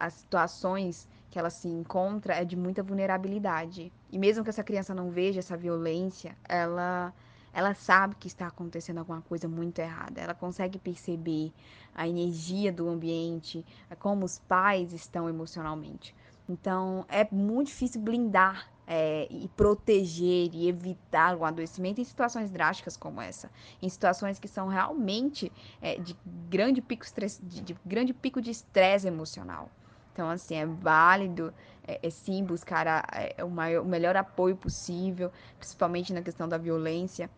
S11: as situações que ela se encontra é de muita vulnerabilidade. E mesmo que essa criança não veja essa violência, ela ela sabe que está acontecendo alguma coisa muito errada. Ela consegue perceber a energia do ambiente, como os pais estão emocionalmente. Então, é muito difícil blindar é, e proteger e evitar o adoecimento em situações drásticas como essa, em situações que são realmente é, de grande pico de, de grande pico de estresse emocional. Então, assim, é válido, é, é sim, buscar a, é, o, maior, o melhor apoio possível, principalmente na questão da violência,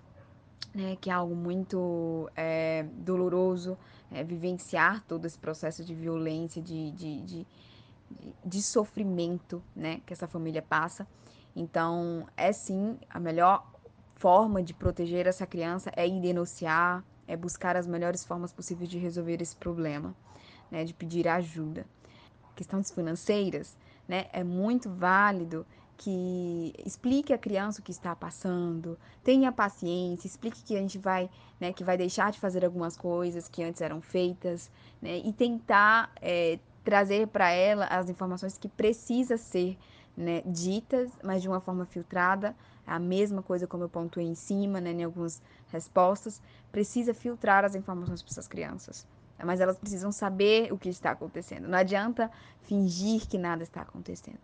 S11: né, que é algo muito é, doloroso, é, vivenciar todo esse processo de violência, de, de, de, de sofrimento né, que essa família passa. Então, é sim a melhor forma de proteger essa criança é ir denunciar, é buscar as melhores formas possíveis de resolver esse problema, né, de pedir ajuda. Questões financeiras, né, é muito válido que explique a criança o que está passando, tenha paciência, explique que a gente vai, né, que vai deixar de fazer algumas coisas que antes eram feitas, né, e tentar é, trazer para ela as informações que precisa ser né, ditas, mas de uma forma filtrada, a mesma coisa como eu pontuei em cima, né, em algumas respostas, precisa filtrar as informações para essas crianças. Mas elas precisam saber o que está acontecendo. Não adianta fingir que nada está acontecendo.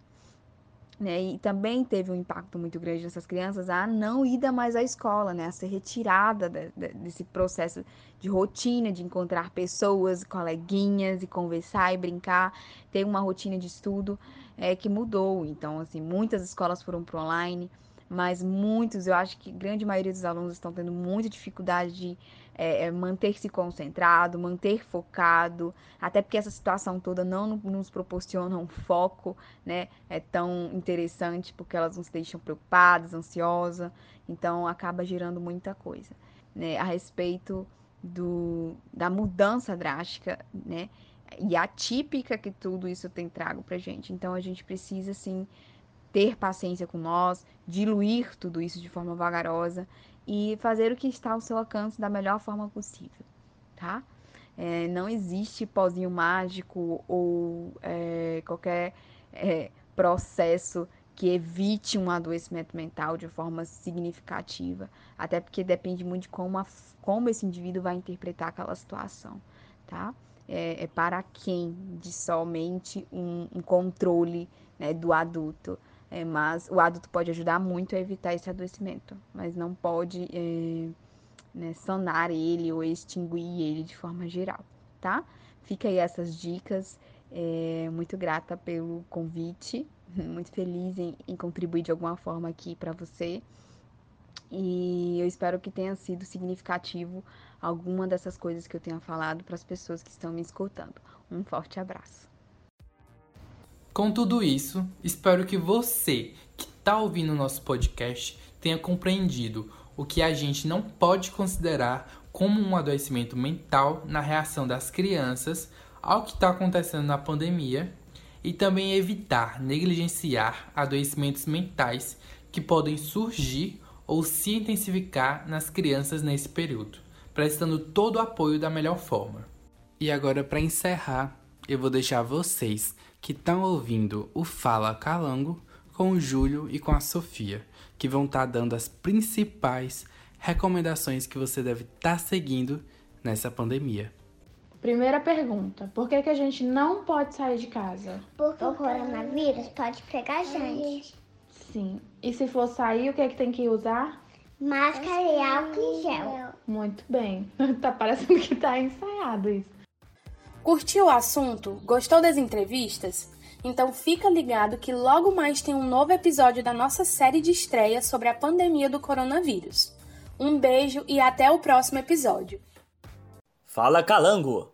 S11: Né? E também teve um impacto muito grande nessas crianças a não ir mais à escola, né? a ser retirada de, de, desse processo de rotina, de encontrar pessoas, coleguinhas e conversar e brincar, ter uma rotina de estudo é, que mudou. Então, assim, muitas escolas foram para online, mas muitos, eu acho que grande maioria dos alunos estão tendo muita dificuldade de é, manter-se concentrado, manter focado, até porque essa situação toda não nos proporciona um foco, né? É tão interessante porque elas nos deixam preocupadas, ansiosas, então acaba gerando muita coisa, né? A respeito do, da mudança drástica, né? E atípica que tudo isso tem trago pra gente. Então a gente precisa, assim, ter paciência com nós, diluir tudo isso de forma vagarosa e fazer o que está ao seu alcance da melhor forma possível, tá? É, não existe pozinho mágico ou é, qualquer é, processo que evite um adoecimento mental de forma significativa, até porque depende muito de como, a, como esse indivíduo vai interpretar aquela situação, tá? É, é para quem de somente um, um controle né, do adulto. É, mas o adulto pode ajudar muito a evitar esse adoecimento, mas não pode é, né, sanar ele ou extinguir ele de forma geral, tá? Fica aí essas dicas. É, muito grata pelo convite, (laughs) muito feliz em, em contribuir de alguma forma aqui para você. E eu espero que tenha sido significativo alguma dessas coisas que eu tenha falado para as pessoas que estão me escutando. Um forte abraço.
S10: Com tudo isso, espero que você que está ouvindo o nosso podcast tenha compreendido o que a gente não pode considerar como um adoecimento mental na reação das crianças ao que está acontecendo na pandemia e também evitar negligenciar adoecimentos mentais que podem surgir ou se intensificar nas crianças nesse período, prestando todo o apoio da melhor forma. E agora, para encerrar, eu vou deixar vocês que estão ouvindo o Fala Calango com o Júlio e com a Sofia, que vão estar tá dando as principais recomendações que você deve estar tá seguindo nessa pandemia.
S4: Primeira pergunta: por que, que a gente não pode sair de casa?
S14: Porque o coronavírus pode pegar a gente.
S4: Sim. E se for sair, o que é que tem que usar?
S14: Máscara e álcool em gel.
S4: Muito bem. (laughs) tá parecendo que tá ensaiado isso.
S2: Curtiu o assunto? Gostou das entrevistas? Então fica ligado que logo mais tem um novo episódio da nossa série de estreia sobre a pandemia do coronavírus. Um beijo e até o próximo episódio.
S1: Fala Calango!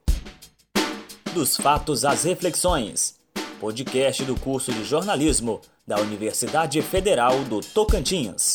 S1: Dos fatos às reflexões. Podcast do curso de jornalismo da Universidade Federal do Tocantins.